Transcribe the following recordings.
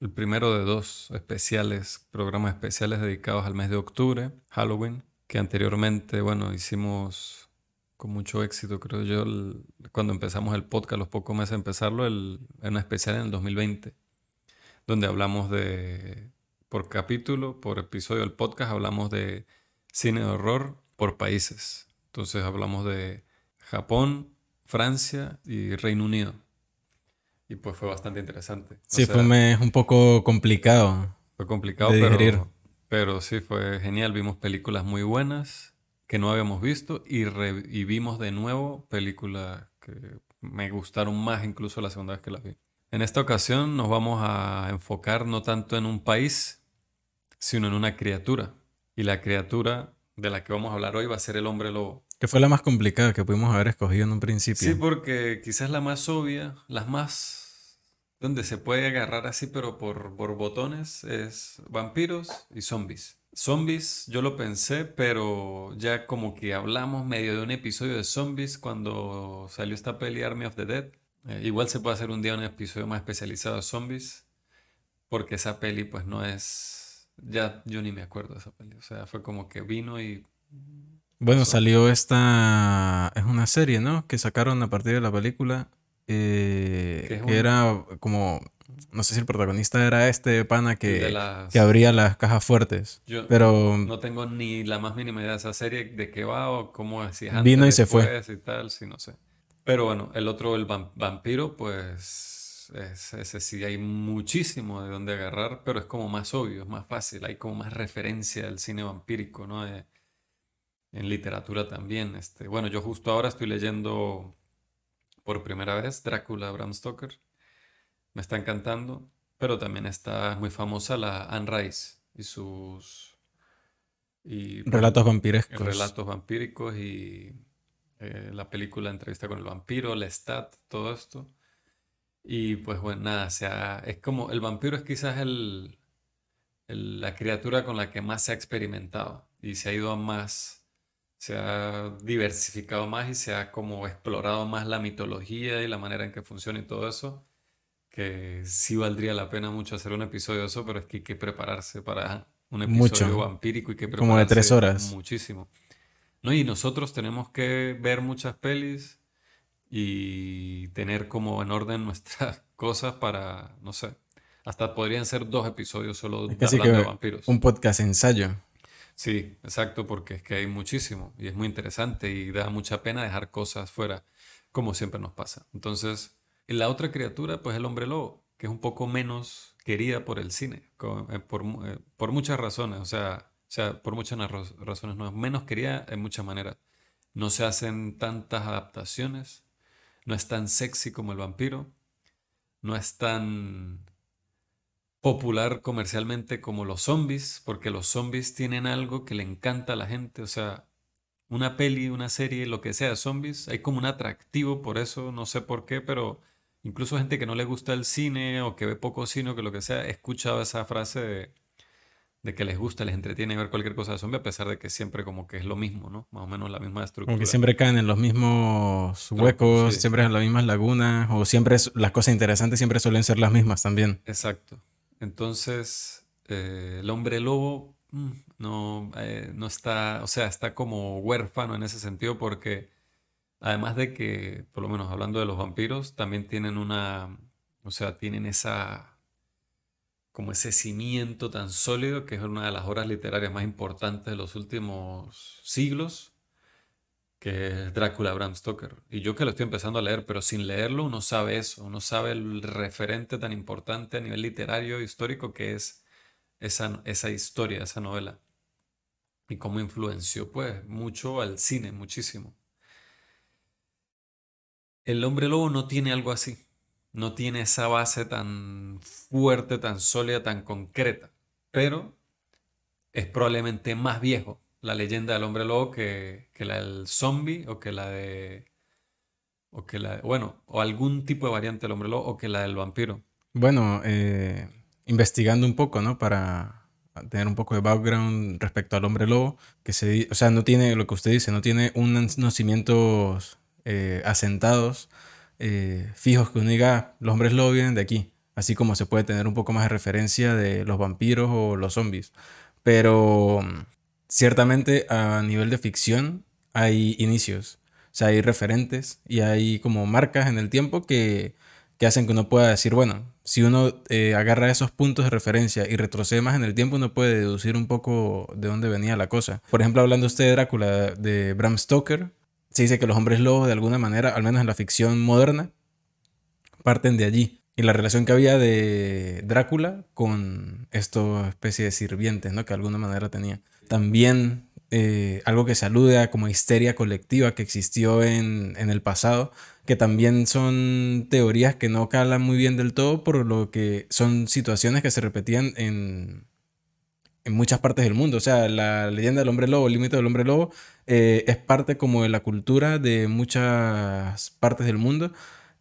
el primero de dos especiales, programas especiales dedicados al mes de octubre, Halloween, que anteriormente, bueno, hicimos con mucho éxito, creo yo, cuando empezamos el podcast, los pocos meses de empezarlo, el, en un especial en el 2020, donde hablamos de, por capítulo, por episodio del podcast, hablamos de cine de horror por países. Entonces hablamos de Japón, Francia y Reino Unido. Y pues fue bastante interesante. sí, fue un, poco complicado. Fue complicado, pero, pero sí fue genial. Vimos películas muy buenas que no habíamos visto y, y vimos de nuevo películas que me gustaron más incluso la segunda vez que las vi. En esta ocasión nos vamos a enfocar no tanto en un país, sino en una criatura. Y la criatura de la que vamos a hablar hoy va a ser el hombre lobo. Que fue la más complicada que pudimos haber escogido en un principio. Sí, porque quizás la más obvia, las más donde se puede agarrar así, pero por, por botones, es vampiros y zombies. Zombies, yo lo pensé, pero ya como que hablamos medio de un episodio de zombies cuando salió esta peli Army of the Dead. Eh, igual se puede hacer un día un episodio más especializado de zombies, porque esa peli pues no es... Ya yo ni me acuerdo de esa peli. O sea, fue como que vino y bueno, salió esta. Es una serie, ¿no? Que sacaron a partir de la película. Eh, que era como. No sé si el protagonista era este pana que, que abría las cajas fuertes. Yo pero no tengo ni la más mínima idea de esa serie, de qué va o cómo es. vino y se fue. Y tal, sí, no sé. Pero bueno, el otro, el vampiro, pues. ese sí hay muchísimo de dónde agarrar, pero es como más obvio, es más fácil. Hay como más referencia al cine vampírico, ¿no? En literatura también. Este, bueno, yo justo ahora estoy leyendo por primera vez Drácula Bram Stoker. Me está encantando, pero también está muy famosa la Anne Rice y sus y, relatos vampirescos. Relatos vampíricos y eh, la película Entrevista con el vampiro, Lestat, todo esto. Y pues bueno, nada, o sea, es como el vampiro es quizás el, la criatura con la que más se ha experimentado y se ha ido a más se ha diversificado más y se ha como explorado más la mitología y la manera en que funciona y todo eso, que sí valdría la pena mucho hacer un episodio de eso, pero es que hay que prepararse para un episodio vampírico y que prepararse como de tres horas. Muchísimo. ¿No? Y nosotros tenemos que ver muchas pelis y tener como en orden nuestras cosas para, no sé, hasta podrían ser dos episodios solo hablando de vampiros. Un podcast ensayo. Sí, exacto, porque es que hay muchísimo y es muy interesante y da mucha pena dejar cosas fuera, como siempre nos pasa. Entonces, la otra criatura, pues el hombre lobo, que es un poco menos querida por el cine, eh, por, eh, por muchas razones, o sea, o sea, por muchas razones, no es menos querida en muchas maneras. No se hacen tantas adaptaciones, no es tan sexy como el vampiro, no es tan popular comercialmente como los zombies, porque los zombies tienen algo que le encanta a la gente, o sea, una peli, una serie, lo que sea de zombies, hay como un atractivo por eso, no sé por qué, pero incluso gente que no le gusta el cine o que ve poco cine o que lo que sea, he escuchado esa frase de, que les gusta, les entretiene ver cualquier cosa de zombie, a pesar de que siempre como que es lo mismo, ¿no? Más o menos la misma estructura. Como que siempre caen en los mismos huecos, siempre en las mismas lagunas, o siempre las cosas interesantes siempre suelen ser las mismas también. Exacto. Entonces, eh, el hombre lobo mm, no, eh, no está, o sea, está como huérfano en ese sentido porque además de que, por lo menos hablando de los vampiros, también tienen una, o sea, tienen esa, como ese cimiento tan sólido que es una de las obras literarias más importantes de los últimos siglos que es Drácula Bram Stoker. Y yo que lo estoy empezando a leer, pero sin leerlo uno sabe eso, uno sabe el referente tan importante a nivel literario, histórico, que es esa, esa historia, esa novela. Y cómo influenció pues mucho al cine, muchísimo. El hombre lobo no tiene algo así, no tiene esa base tan fuerte, tan sólida, tan concreta, pero es probablemente más viejo la leyenda del hombre lobo que, la del zombie o que la de. O que la bueno, o algún tipo de variante del hombre lobo o que la del vampiro. Bueno, eh, investigando un poco, ¿no? Para tener un poco de background respecto al hombre lobo, que se, o sea, no tiene lo que usted dice, no tiene unos nacimientos eh, asentados, eh, fijos, que uno diga, los hombres lobo vienen de aquí. así como se puede tener un poco más de referencia de los vampiros o los zombies. Pero ciertamente a nivel de ficción hay inicios, o sea, hay referentes y hay como marcas en el tiempo que, hacen que uno pueda decir, bueno, si uno eh, agarra esos puntos de referencia y retrocede más en el tiempo, uno puede deducir un poco de dónde venía la cosa. Por ejemplo, hablando usted de Drácula, de Bram Stoker, se dice que los hombres lobos de alguna manera, al menos en la ficción moderna, parten de allí. Y la relación que había de Drácula con esta especie de sirvientes, ¿no? Que de alguna manera tenía. También eh, algo que se alude a como histeria colectiva que existió en, en, el pasado, que también son teorías que no calan muy bien del todo, por lo que son situaciones que se repetían en, en muchas partes del mundo. O sea, la leyenda del hombre lobo, el límite del hombre lobo, eh, es parte como de la cultura de muchas partes del mundo.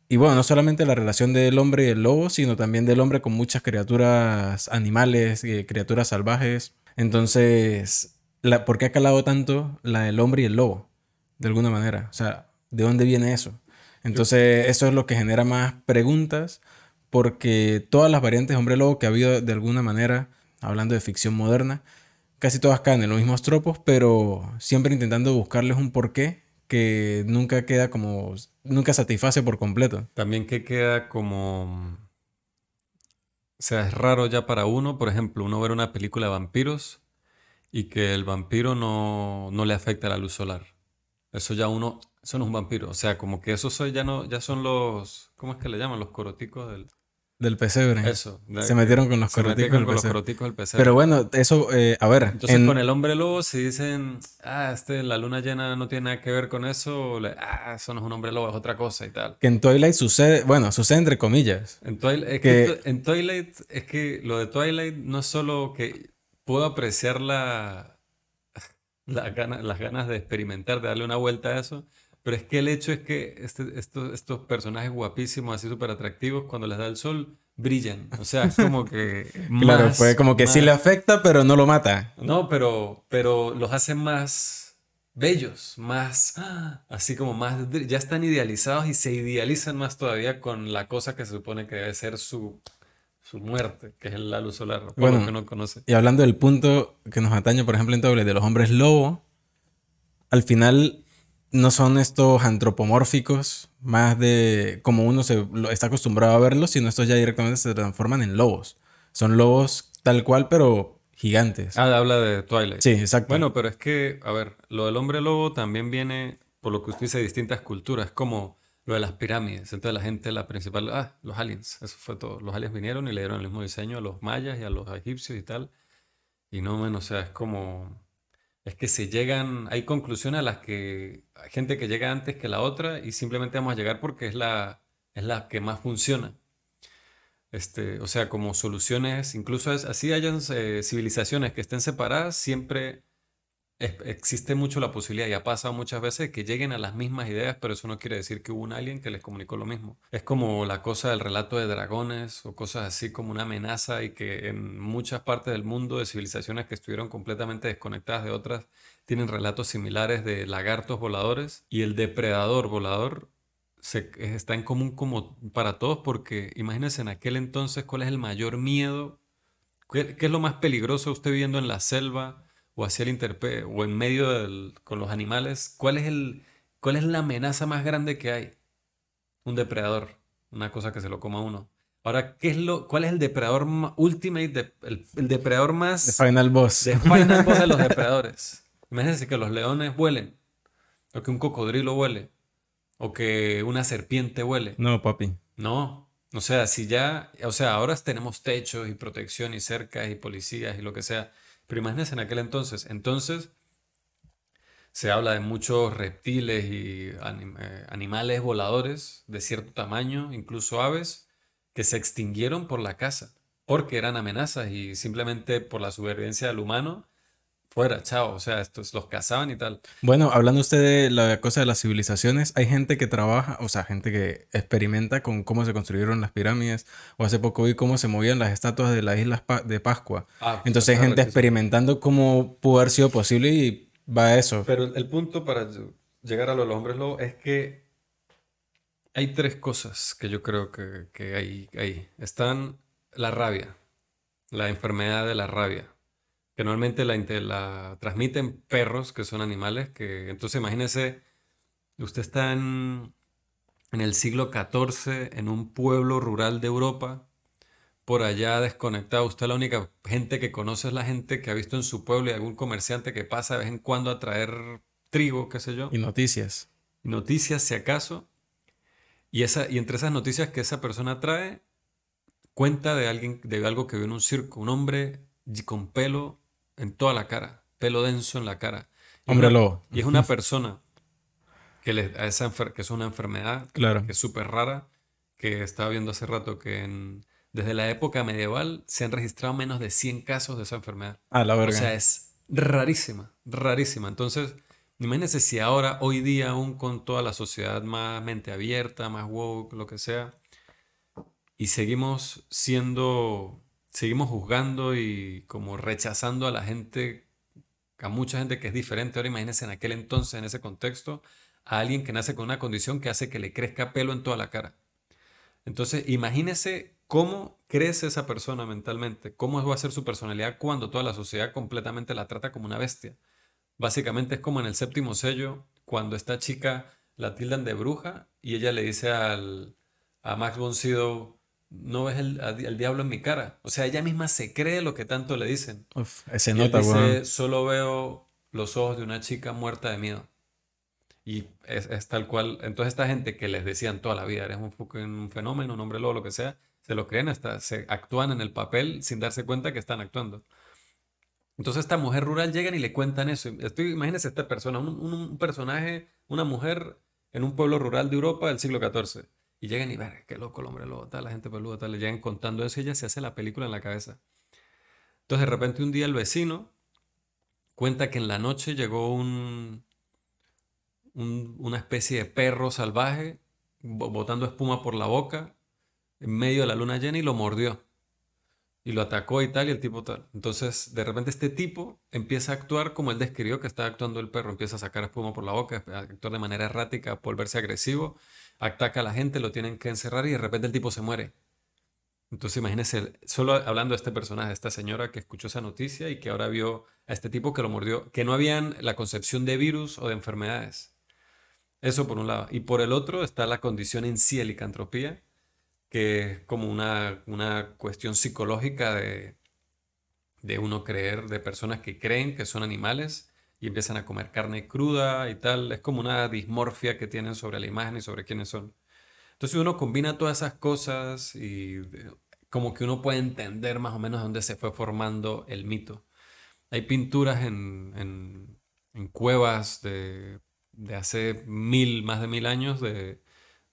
Y bueno, no solamente la relación del hombre el lobo, sino también del hombre con muchas criaturas animales, eh, criaturas salvajes. Entonces, ¿por qué ha calado tanto la del hombre y el lobo? De alguna manera. O sea, ¿de dónde viene eso? Entonces, eso es lo que genera más preguntas, porque todas las variantes de hombre-lobo que ha habido de alguna manera, hablando de ficción moderna, casi todas caen en los mismos tropos, pero siempre intentando buscarles un porqué que nunca queda como, nunca satisface por completo. También que queda como, o sea, es raro ya para uno, por ejemplo, uno ver una película de vampiros y que el vampiro no, no le afecta la luz solar. Eso ya uno, eso no es un vampiro, o sea, como que esos ya no, ya son los, ¿cómo es que le llaman? Los coroticos del... Del pesebre. Eso. se metieron con los coroticos, del, pesebre. Pero bueno, eso, eh, a ver. Entonces con el hombre lobo, si dicen, ah, este, la luna llena no tiene nada que ver con eso, ah, eso no es un hombre lobo, es otra cosa y tal. Que en Twilight sucede, bueno, sucede entre comillas. En Twilight, es que... en Twilight, es que lo de Twilight no es solo que puedo apreciar la, la las ganas de experimentar, de darle una vuelta a eso, pero es que el hecho es que este, estos, estos personajes guapísimos, así súper atractivos, cuando les da el sol, brillan. O sea, es como que... claro, fue como que sí le afecta, pero no lo mata. No, pero, pero los hace más bellos, más... Así como más... Ya están idealizados y se idealizan más todavía con la cosa que se supone que debe ser su, su muerte, que es la luz solar, bueno, que no conoce. Y hablando del punto que nos atañe, por ejemplo, en Doble, de los hombres lobo, al final no son estos antropomórficos, más de como uno se está acostumbrado a verlos, sino estos ya directamente se transforman en lobos. Son lobos tal cual, pero gigantes. Ah, habla de Twilight. Sí, exacto. Bueno, pero es que, a ver, lo del hombre lobo también viene, por lo que usted dice, de distintas culturas, como lo de las pirámides. Entonces la gente, la principal, ah, los aliens, eso fue todo. Los aliens vinieron y le dieron el mismo diseño a los mayas y a los egipcios y tal. Y no menos, o sea, es como es que se llegan, hay conclusiones a las que gente que llega antes que la otra y simplemente vamos a llegar porque es la, es la que más funciona. Este, o sea, como soluciones, incluso así hayan eh, civilizaciones que estén separadas, siempre existe mucho la posibilidad, y ha pasado muchas veces, que lleguen a las mismas ideas, pero eso no quiere decir que hubo un alguien que les comunicó lo mismo. Es como la cosa del relato de dragones o cosas así como una amenaza y que en muchas partes del mundo de civilizaciones que estuvieron completamente desconectadas de otras tienen relatos similares de lagartos voladores y el depredador volador se, está en común como para todos porque imagínense en aquel entonces cuál es el mayor miedo, qué, qué es lo más peligroso usted viviendo en la selva o hacia el interpe o en medio del, con los animales, ¿cuál es, el, ¿cuál es la amenaza más grande que hay? Un depredador, una cosa que se lo coma uno. Ahora, ¿qué es lo, ¿cuál es el depredador ultimate, el, depredador más... De Final Boss. De Final Boss de los depredadores. Imagínense que los leones vuelen, o que un cocodrilo huele, o que una serpiente huele. No, papi. No, o sea, si ya, o sea, ahora tenemos techos y protección y cercas y policías y lo que sea, pero imagínense en aquel entonces. Entonces, se habla de muchos reptiles y eh, animales voladores de cierto tamaño, incluso aves, que se extinguieron por la caza, porque eran amenazas y simplemente por la supervivencia del humano fuera, chao, o sea, estos los cazaban y tal. Bueno, hablando usted de la cosa de las civilizaciones, hay gente que trabaja, o sea, gente que experimenta con cómo se construyeron las pirámides, o hace poco vi cómo se movían las estatuas de las islas de Pascua. Ah, Entonces hay gente experimentando cómo pudo haber sido posible y va a eso. Pero el punto para llegar a los hombres lobos es que Hay tres cosas que yo creo que, que hay ahí. Están la rabia, la enfermedad de la rabia, que normalmente la, la transmiten perros, que son animales, que entonces imagínese, usted está en, en el siglo XIV en un pueblo rural de Europa, por allá desconectado. Usted la única gente que conoce es la gente que ha visto en su pueblo y algún comerciante que pasa de vez en cuando a traer trigo, qué sé yo. Y noticias. noticias, si acaso. Y, esa, y entre esas noticias que esa persona trae, cuenta de alguien, de algo que vio en un circo. Un hombre con pelo en toda la cara, pelo denso en la cara. hombre lobo. Y es una persona que, le, a esa que es una enfermedad claro. que es súper rara, que estaba viendo hace rato que desde la época medieval se han registrado menos de 100 casos de esa enfermedad. Ah, la verga. O sea, es rarísima, rarísima. Entonces, imagínense si ahora, hoy día, aún con toda la sociedad más mente abierta, más woke, lo que sea, y seguimos siendo, seguimos juzgando y como rechazando a la gente, a mucha gente que es diferente. Ahora imagínense en aquel entonces, en ese contexto, a alguien que nace con una condición que hace que le crezca pelo en toda la cara. Entonces, imagínese cómo crece esa persona mentalmente, cómo va a ser su personalidad cuando toda la sociedad completamente la trata como una bestia. Básicamente es como en el séptimo sello, cuando esta chica la tildan de bruja y ella le dice al, a Max von no ves el, diablo en mi cara. O sea, ella misma se cree lo que tanto le dicen. Uf, ese nota, dice, Solo veo los ojos de una chica muerta de miedo. Y es, tal cual. Entonces, esta gente que les decían toda la vida, eres un, un fenómeno, un hombre lobo, lo que sea, se lo creen, hasta se actúan en el papel sin darse cuenta que están actuando. Entonces, esta mujer rural llegan y le cuentan eso. Estoy, imagínense esta persona, un, personaje, una mujer en un pueblo rural de Europa del siglo XIV. Y llegan y ver, qué loco el hombre lobo, tal, la gente peluda, tal, le llegan contando eso y ella se hace la película en la cabeza. Entonces, de repente, un día el vecino cuenta que en la noche llegó un, una especie de perro salvaje botando espuma por la boca en medio de la luna llena y lo mordió. Y lo atacó y tal, y el tipo tal. Entonces, de repente este tipo empieza a actuar como él describió que estaba actuando el perro. Empieza a sacar espuma por la boca, a actuar de manera errática, a volverse agresivo, ataca a la gente, lo tienen que encerrar y de repente el tipo se muere. Entonces imagínense, solo hablando de este personaje, esta señora que escuchó esa noticia y que ahora vio a este tipo que lo mordió, que no habían la concepción de virus o de enfermedades. Eso por un lado. Y por el otro está la condición en sí de licantropía, que es como una, una cuestión psicológica de, de uno creer, de personas que creen que son animales y empiezan a comer carne cruda y tal. Es como una dismorfia que tienen sobre la imagen y sobre quiénes son. Entonces uno combina todas esas cosas y como que uno puede entender más o menos dónde se fue formando el mito. Hay pinturas en, en, cuevas de de hace mil, más de mil años de,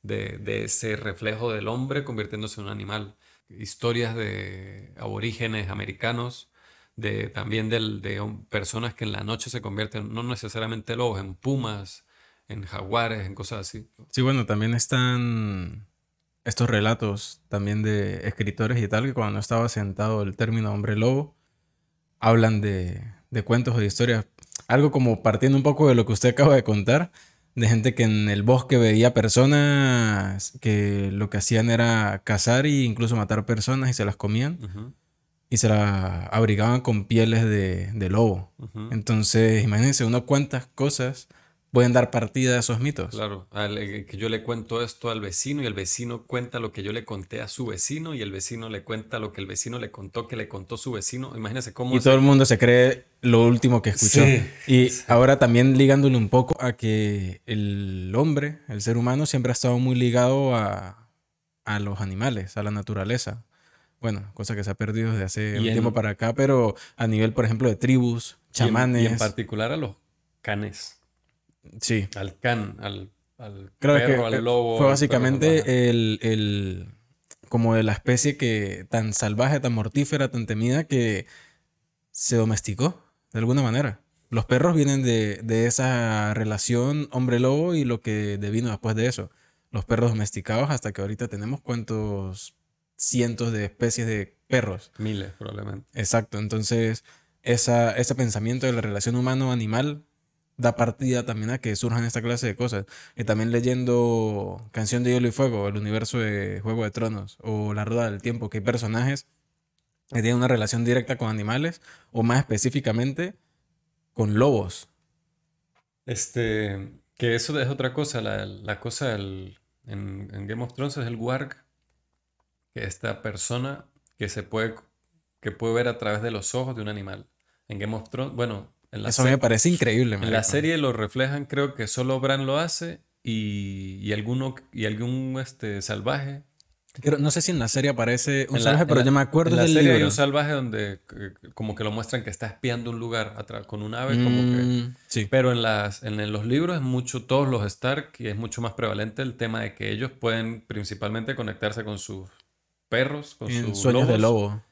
ese reflejo del hombre convirtiéndose en un animal. Historias de aborígenes americanos, de, también de personas que en la noche se convierten, no necesariamente lobos, en pumas, en jaguares, en cosas así. Sí, bueno, también están estos relatos también de escritores y tal, que cuando estaba sentado el término hombre lobo, hablan de, de cuentos o de historias algo como partiendo un poco de lo que usted acaba de contar, de gente que en el bosque veía personas que lo que hacían era cazar e incluso matar personas y se las comían. Y se las abrigaban con pieles de, lobo. Entonces, imagínense, uno cuántas cosas pueden dar partida a esos mitos. Claro, eh, que yo le cuento esto al vecino y el vecino cuenta lo que yo le conté a su vecino y el vecino le cuenta lo que el vecino le contó que le contó su vecino. Imagínense cómo... Y todo el mundo se cree lo último que escuchó. y ahora también ligándole un poco a que el hombre, el ser humano, siempre ha estado muy ligado a, a los animales, a la naturaleza. Bueno, cosa que se ha perdido desde hace un tiempo para acá, pero a nivel, por ejemplo, de tribus, chamanes. y en particular a los canes. Sí. Al can, al, al perro, al lobo. Fue básicamente el, el, como de la especie que tan salvaje, tan mortífera, tan temida que se domesticó de alguna manera. Los perros vienen de, de esa relación hombre-lobo y lo que devino después de eso. Los perros domesticados hasta que ahorita tenemos cuántos cientos de especies de perros. Miles, probablemente. Exacto. Entonces, esa, ese pensamiento de la relación humano-animal da partida también a que surjan esta clase de cosas. Y también leyendo Canción de Hielo y Fuego, el universo de Juego de Tronos, o La Rueda del Tiempo, que hay personajes que tienen una relación directa con animales, o más específicamente con lobos. Este, que eso es otra cosa, la, cosa en, Game of Thrones es el warg, que esta persona que se puede, que puede ver a través de los ojos de un animal. En Game of Thrones, bueno, eso me parece increíble. En la serie lo reflejan, creo que solo Bran lo hace y, y alguno y algún este, salvaje. no sé si en la serie aparece un salvaje, pero yo me acuerdo en la serie hay un salvaje donde como que lo muestran que está espiando un lugar con un ave, como que... Mm, sí. Pero en, las, en, los libros es mucho, todos los Stark, y es mucho más prevalente el tema de que ellos pueden principalmente conectarse con sus perros, con sus sueños de lobo.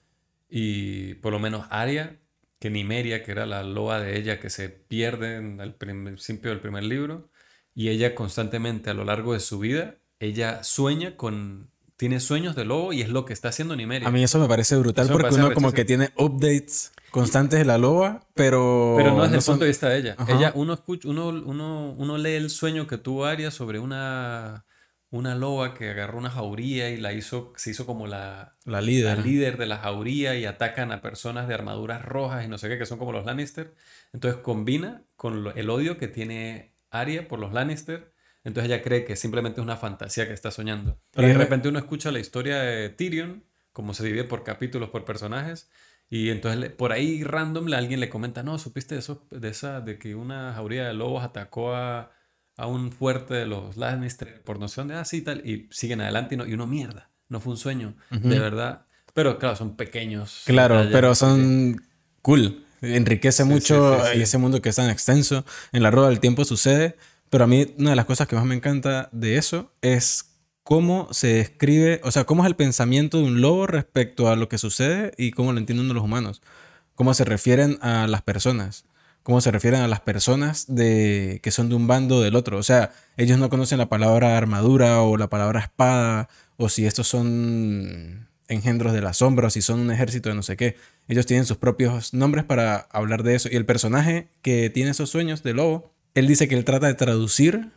Y por lo menos Arya que Nimeria, que era la loa de ella que se pierde en el principio del primer libro, y ella constantemente a lo largo de su vida, ella sueña con, tiene sueños de lobo y es lo que está haciendo Nimeria. A mí eso me parece brutal porque uno como que tiene updates constantes de la loba, pero... Pero no desde el punto de vista de ella. Ella, uno, escucha, uno, uno, uno lee el sueño que tuvo Aria sobre una una loba que agarró una jauría y la hizo, se hizo como la, la, líder. líder de la jauría y atacan a personas de armaduras rojas y no sé qué, que son como los Lannister. Entonces combina con el odio que tiene Arya por los Lannister. Entonces ella cree que simplemente es una fantasía que está soñando. y de repente uno escucha la historia de Tyrion, como se divide por capítulos, por personajes. Y entonces por ahí random alguien le comenta, no, supiste eso, de, esa, de que una jauría de lobos atacó a a un fuerte de los Lannister por noción de, así ah, tal, y siguen adelante y, no, y uno, mierda, no fue un sueño, de verdad. Pero claro, son pequeños. Claro, pero son cool. Enriquece mucho y ese mundo que es tan extenso. En la rueda del tiempo sucede. Pero a mí una de las cosas que más me encanta de eso es cómo se describe, o sea, cómo es el pensamiento de un lobo respecto a lo que sucede y cómo lo entienden los humanos. Cómo se refieren a las personas cómo se refieren a las personas de, que son de un bando o del otro. O sea, ellos no conocen la palabra armadura o la palabra espada, o si estos son engendros de la sombra, o si son un ejército de no sé qué. Ellos tienen sus propios nombres para hablar de eso. Y el personaje que tiene esos sueños de lobo, él dice que él trata de traducir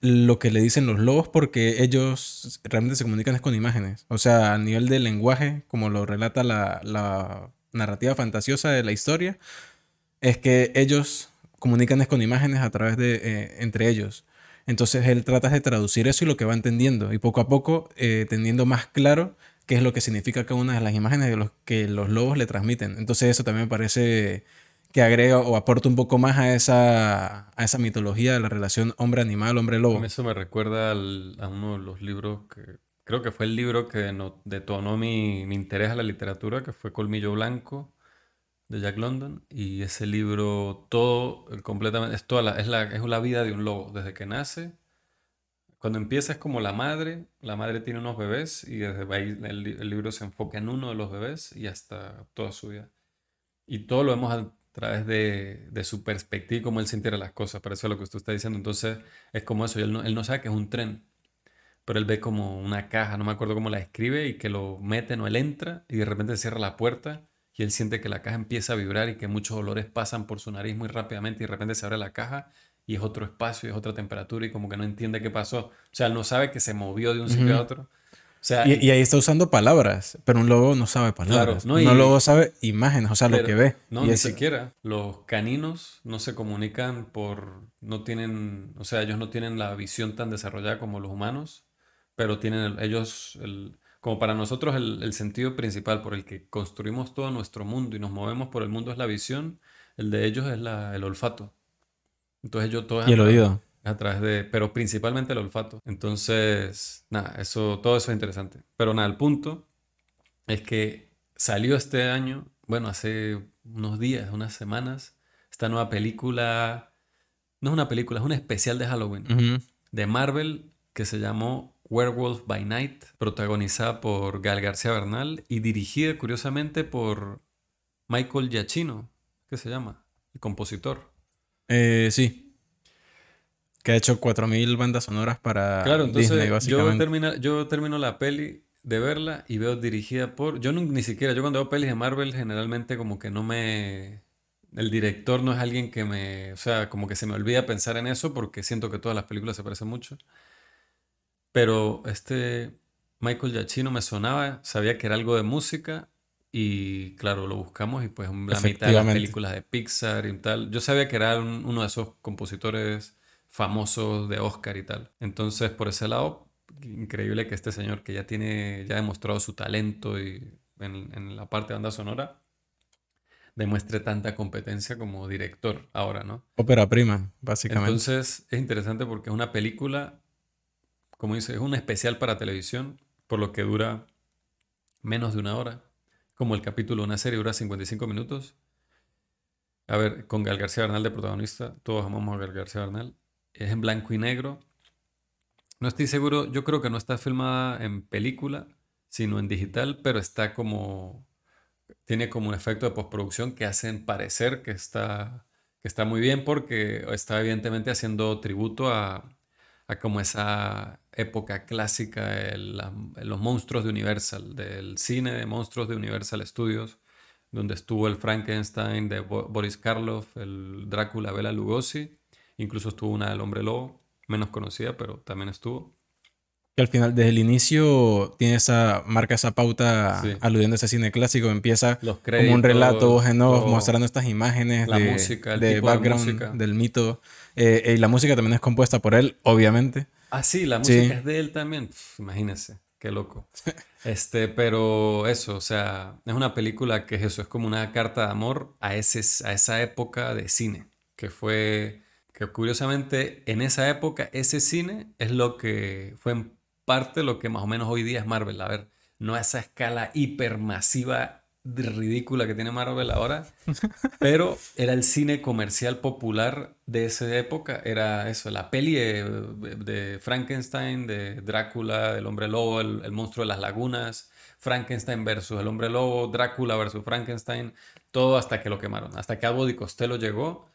lo que le dicen los lobos porque ellos realmente se comunican con imágenes. O sea, a nivel de lenguaje, como lo relata la, la narrativa fantasiosa de la historia, es que ellos comunican con imágenes a través de eh, entre ellos. Entonces él trata de traducir eso y lo que va entendiendo y poco a poco eh, teniendo más claro qué es lo que significa cada una de las imágenes de los que los lobos le transmiten. Entonces eso también me parece que agrega o aporta un poco más a esa, a esa mitología de la relación hombre-animal, hombre-lobo. Eso me recuerda a uno de los libros que creo que fue el libro que detonó mi, mi interés a la literatura, que fue Colmillo Blanco de Jack London y ese libro todo completamente es toda la, es la, es la vida de un lobo desde que nace. Cuando empieza es como la madre la madre tiene unos bebés y desde ahí el, libro se enfoca en uno de los bebés y hasta toda su vida. Y todo lo vemos a través de, de su perspectiva y cómo él sintiera las cosas para eso es lo que usted está diciendo. Entonces es como eso él no, él no sabe que es un tren pero él ve como una caja no me acuerdo cómo la escribe y que lo mete no él entra y de repente cierra la puerta y él siente que la caja empieza a vibrar y que muchos olores pasan por su nariz muy rápidamente y de repente se abre la caja y es otro espacio, es otra temperatura y como que no entiende qué pasó. O sea, él no sabe que se movió de un sitio a otro. O sea, y, ahí está usando palabras, pero un lobo no sabe palabras. ¿no? un lobo sabe imágenes, o sea, lo que ve. No, ni siquiera. Los caninos no se comunican por... No tienen... O sea, ellos no tienen la visión tan desarrollada como los humanos, pero tienen ellos... El, como para nosotros el, sentido principal por el que construimos todo nuestro mundo y nos movemos por el mundo es la visión, el de ellos es la, el olfato. Entonces yo todo y el oído. A través de, pero principalmente el olfato. Entonces, nada, eso, todo eso es interesante. Pero nada, el punto es que salió este año, bueno, hace unos días, unas semanas, esta nueva película, no es una película, es un especial de Halloween de Marvel que se llamó Werewolf by Night, protagonizada por Gal García Bernal y dirigida curiosamente por Michael Giacchino, ¿qué se llama? El compositor. Eh, sí. Que ha hecho 4.000 bandas sonoras para claro, entonces Disney, básicamente. Yo termino, yo termino la peli de verla y veo dirigida por... Yo ni siquiera, yo cuando veo pelis de Marvel generalmente como que no me el director no es alguien que me, o sea, como que se me olvida pensar en eso porque siento que todas las películas se parecen mucho. Pero este Michael Giacchino me sonaba, sabía que era algo de música y claro, lo buscamos y pues la mitad de las películas de Pixar y tal. Yo sabía que era uno de esos compositores famosos de Oscar y tal. Entonces, por ese lado, increíble que este señor que ya tiene, ya ha demostrado su talento y en, en la parte de banda sonora, demuestre tanta competencia como director ahora, ¿no? Ópera prima, básicamente. Entonces es interesante porque es una película, como dice, es un especial para televisión, por lo que dura menos de una hora, como el capítulo de una serie dura 55 minutos. A ver, con Gal García Bernal de protagonista, todos amamos a Gal García Bernal. Es en blanco y negro. No estoy seguro, yo creo que no está filmada en película, sino en digital, pero está como tiene como un efecto de postproducción que hacen parecer que está, que está muy bien porque está evidentemente haciendo tributo a, a como esa época clásica, los monstruos de Universal, del cine de monstruos de Universal Studios, donde estuvo el Frankenstein de Boris Karloff, el Drácula Bela Lugosi, incluso estuvo una del Hombre Lobo, menos conocida, pero también estuvo al final, desde el inicio, tiene esa, marca esa pauta aludiendo a ese cine clásico. Empieza como un relato voz mostrando estas imágenes la de, música, de background del mito. Eh, y la música también es compuesta por él, obviamente. Ah, sí, la música es de él también. imagínese, qué loco. Este, pero eso, o sea, es una película que es eso, es como una carta de amor a, ese, a esa época de cine, que fue, que curiosamente en esa época ese cine es lo que fue parte de lo que más o menos hoy día es Marvel. A ver, no a esa escala hipermasiva ridícula que tiene Marvel ahora, pero era el cine comercial popular de esa época, era eso, la peli de, Frankenstein, de Drácula, del hombre lobo, el, monstruo de las lagunas, Frankenstein versus el hombre lobo, Drácula versus Frankenstein, todo hasta que lo quemaron, hasta que Abbott y Costello llegó,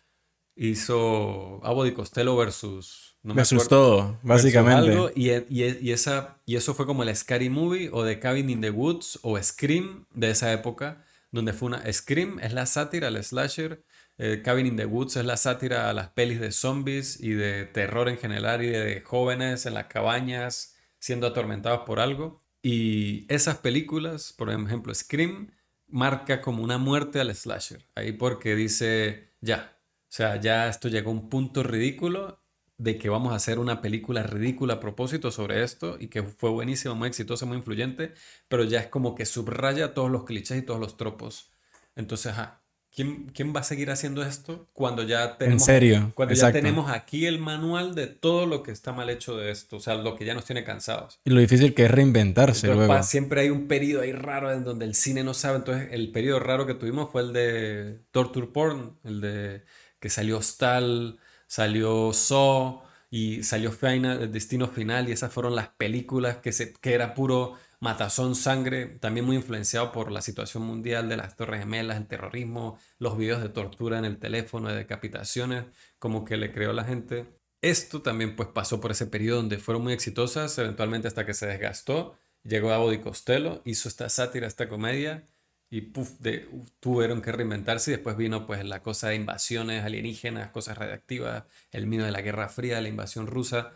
hizo Abbott y Costello versus me asustó, básicamente. y, y, esa, y eso fue como el Scary Movie o The Cabin in the Woods o Scream de esa época, donde fue una... Scream es la sátira al slasher, eh, Cabin in the Woods es la sátira a las pelis de zombies y de terror en general y de jóvenes en las cabañas siendo atormentados por algo. Y esas películas, por ejemplo Scream, marca como una muerte al slasher. Ahí porque dice, ya, o sea, ya esto llegó a un punto ridículo de que vamos a hacer una película ridícula a propósito sobre esto y que fue buenísima, muy exitosa, muy influyente, pero ya es como que subraya todos los clichés y todos los tropos. Entonces, ajá, ¿quién, quién va a seguir haciendo esto cuando ya tenemos, en serio, cuando ya tenemos aquí el manual de todo lo que está mal hecho de esto, o sea, lo que ya nos tiene cansados? Y lo difícil que es reinventarse luego. siempre hay un periodo ahí raro en donde el cine no sabe, entonces el periodo raro que tuvimos fue el de Torture Porn, el de que salió Hostal salió Saw y salió Final, el Destino Final y esas fueron las películas que, se, que era puro matazón, sangre, también muy influenciado por la situación mundial de las Torres Gemelas, el terrorismo, los videos de tortura en el teléfono, de decapitaciones, como que le creó a la gente. Esto también pues pasó por ese periodo donde fueron muy exitosas, eventualmente hasta que se desgastó, llegó a Body Costello, hizo esta sátira, esta comedia, y puff, de, tuvieron que reinventarse y después vino pues la cosa de invasiones alienígenas, cosas radiactivas, el miedo de la Guerra Fría, la invasión rusa,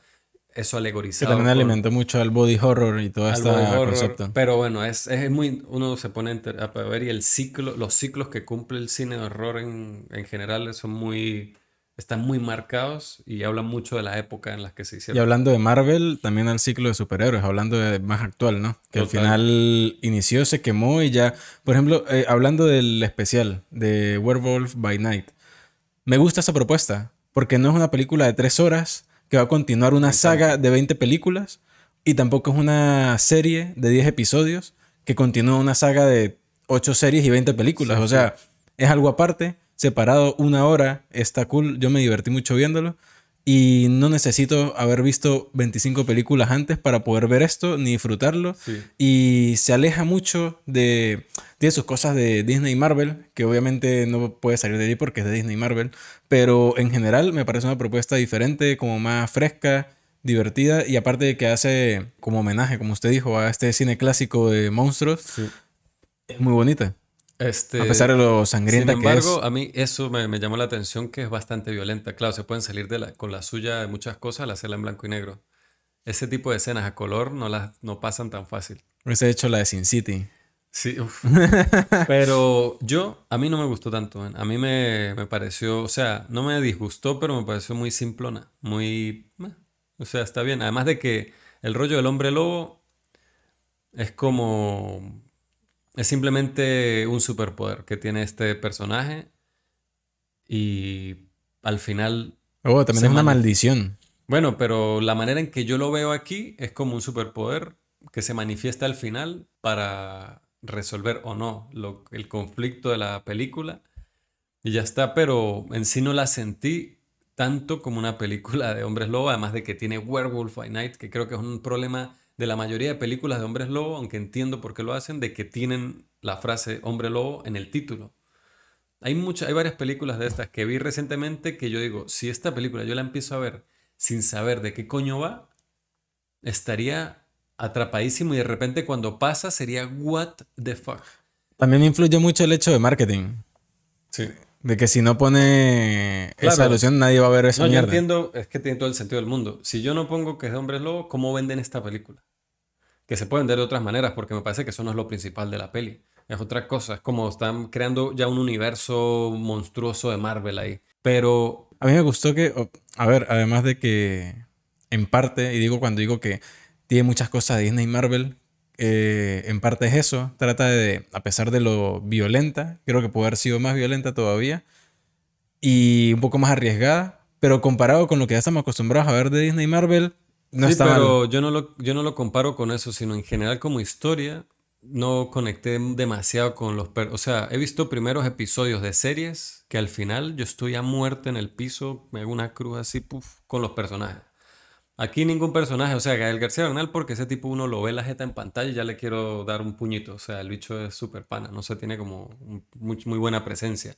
eso alegorizado. Que también alimentó mucho al body horror y todo este concepto. Pero bueno, es, es, muy, uno se pone a ver y el ciclo, los ciclos que cumple el cine de horror en, en general son muy están muy marcados y hablan mucho de la época en la que se hicieron. Y hablando de Marvel, también al ciclo de superhéroes, hablando de más actual, ¿no? Que al final inició, se quemó y ya, por ejemplo, eh, hablando del especial de Werewolf by Night, me gusta esa propuesta, porque no es una película de tres horas que va a continuar una saga de 20 películas y tampoco es una serie de 10 episodios que continúa una saga de 8 series y 20 películas. o sea, es algo aparte separado una hora, está cool, yo me divertí mucho viéndolo y no necesito haber visto 25 películas antes para poder ver esto ni disfrutarlo y se aleja mucho de, de sus cosas de Disney y Marvel, que obviamente no puede salir de ahí porque es de Disney y Marvel, pero en general me parece una propuesta diferente, como más fresca, divertida y aparte de que hace como homenaje, como usted dijo, a este cine clásico de monstruos, es muy bonita. Este, a pesar de lo sangrienta que es. Sin embargo, a mí eso me, llamó la atención que es bastante violenta. Claro, se pueden salir de la, con la suya de muchas cosas al hacerla en blanco y negro. Ese tipo de escenas a color no, las, no pasan tan fácil. Hubiese hecho la de Sin City. Sí, pero yo, a mí no me gustó tanto. A mí me, me, pareció, o sea, no me disgustó, pero me pareció muy simplona. Muy. o sea, está bien. Además de que el rollo del hombre lobo es como es simplemente un superpoder que tiene este personaje y al final... Oh, también es una maldición. Bueno, pero la manera en que yo lo veo aquí es como un superpoder que se manifiesta al final para resolver o no el conflicto de la película. Y ya está, pero en sí no la sentí tanto como una película de hombres lobo, además de que tiene Werewolf by Night, que creo que es un problema de la mayoría de películas de hombres lobo, aunque entiendo por qué lo hacen, de que tienen la frase hombre lobo en el título. Hay, muchas, hay varias películas de estas que vi recientemente que yo digo, si esta película yo la empiezo a ver sin saber de qué coño va, estaría atrapadísimo y de repente cuando pasa sería what the fuck. También influye mucho el hecho de marketing. Sí. De que si no pone esa alusión, nadie va a ver esa no, Yo entiendo, es que tiene todo el sentido del mundo. Si yo no pongo que es de hombres lobo, ¿cómo venden esta película? Que se puede vender de otras maneras, porque me parece que eso no es lo principal de la peli. Es otra cosa. Es como están creando ya un universo monstruoso de Marvel ahí. Pero. A mí me gustó que. A ver, además de que. En parte, y digo cuando digo que tiene muchas cosas de Disney y Marvel, eh, en parte es eso. Trata de, a pesar de lo violenta, creo que puede haber sido más violenta todavía y un poco más arriesgada, pero comparado con lo que ya estamos acostumbrados a ver de Disney y Marvel, no sí, está pero Yo no, lo, yo no lo comparo con eso, sino en general como historia, no conecté demasiado con los... O sea, he visto primeros episodios de series que al final yo estoy a muerte en el piso, me hago una cruz así, puff, con los personajes. Aquí ningún personaje, o sea, Gael García Bernal, porque ese tipo uno lo ve la jeta en pantalla y ya le quiero dar un puñito. O sea, el bicho es súper pana, no sé, tiene como muy, muy, buena presencia.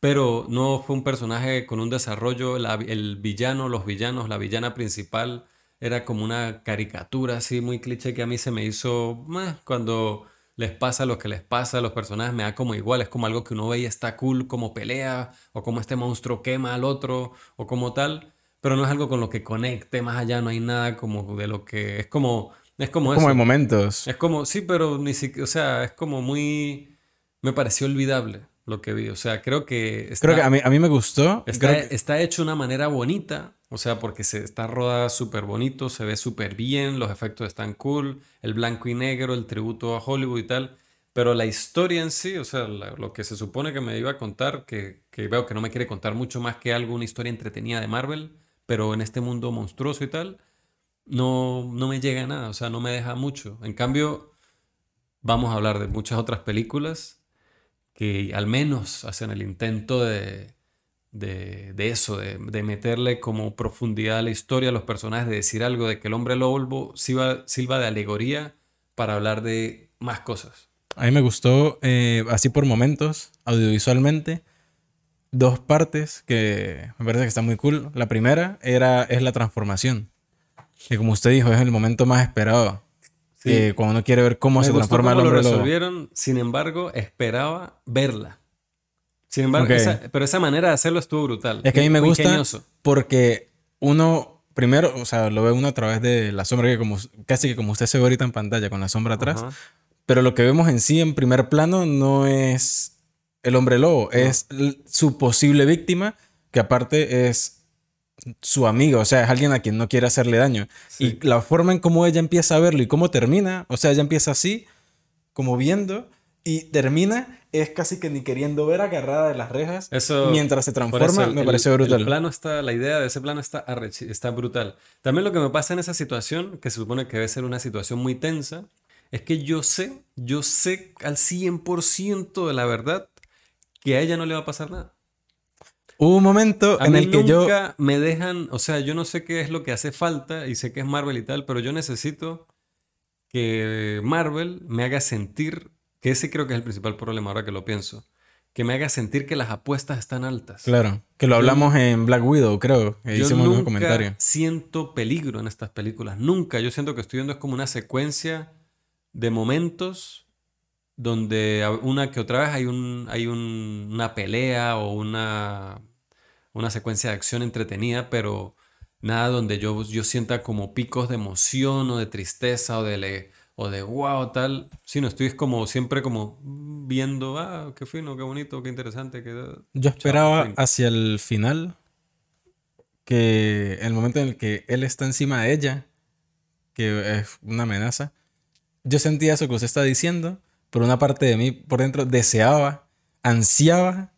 Pero no fue un personaje con un desarrollo, el villano, los villanos, la villana principal era como una caricatura así muy cliché que a mí se me hizo cuando les pasa lo que les pasa a los personajes, me da como igual, es como algo que uno ve y está cool, como pelea, o como este monstruo quema al otro, o como tal pero no es algo con lo que conecte más allá, no hay nada como de lo que es como es como como en momentos. Es como sí, pero ni siquiera, o sea, es como muy me pareció olvidable lo que vi, o sea, creo que creo que a mí, a mí me gustó. Está, está hecho de una manera bonita, o sea, porque se está rodada súper bonito, se ve súper bien, los efectos están cool, el blanco y negro, el tributo a Hollywood y tal. Pero la historia en sí, o sea, lo que se supone que me iba a contar, que, veo que no me quiere contar mucho más que algo, una historia entretenida de Marvel, pero en este mundo monstruoso y tal, no, no me llega a nada, o sea, no me deja mucho. En cambio, vamos a hablar de muchas otras películas que al menos hacen el intento de, de, de eso, de, de, meterle como profundidad a la historia, a los personajes, de decir algo, de que el hombre lobo sirva, sirva de alegoría para hablar de más cosas. A mí me gustó, eh, así por momentos, audiovisualmente, dos partes que me parece que están muy cool. La primera era, es la transformación. Que como usted dijo, es el momento más esperado. Sí. cuando uno quiere ver cómo se transforma el hombre lo resolvieron, sin embargo, esperaba verla. Sin embargo, pero esa manera de hacerlo estuvo brutal. Es que a mí me gusta porque uno, primero, o sea, lo ve uno a través de la sombra, que como, casi que como usted se ve ahorita en pantalla, con la sombra atrás. Pero lo que vemos en sí, en primer plano, no es el hombre lobo, es su posible víctima, que aparte es su amigo, o sea, es alguien a quien no quiere hacerle daño. Y la forma en cómo ella empieza a verlo y cómo termina, o sea, ella empieza así, como viendo, y termina es casi que ni queriendo ver agarrada de las rejas eso, mientras se transforma, me parece brutal. El plano está, la idea de ese plano está, está brutal. También lo que me pasa en esa situación, que se supone que debe ser una situación muy tensa, es que yo sé, yo sé al 100% de la verdad que a ella no le va a pasar nada. Hubo un momento en el que yo. Nunca me dejan. O sea, yo no sé qué es lo que hace falta y sé que es Marvel y tal, pero yo necesito que Marvel me haga sentir. Que ese creo que es el principal problema ahora que lo pienso. Que me haga sentir que las apuestas están altas. Claro, que lo hablamos en Black Widow, creo. Que yo hicimos nunca comentario. siento peligro en estas películas. Nunca. Yo siento que estoy viendo es como una secuencia de momentos donde una que otra vez hay, un, hay una pelea o una, una secuencia de acción entretenida, pero nada donde yo, yo sienta como picos de emoción o de tristeza o de, o de wow, tal. Sino estoy como siempre como viendo, ah, qué fino, qué bonito, qué interesante. Qué... Yo esperaba hacia el final que el momento en el que él está encima de ella, que es una amenaza, yo sentía eso que usted está diciendo, pero una parte de mí por dentro deseaba, ansiaba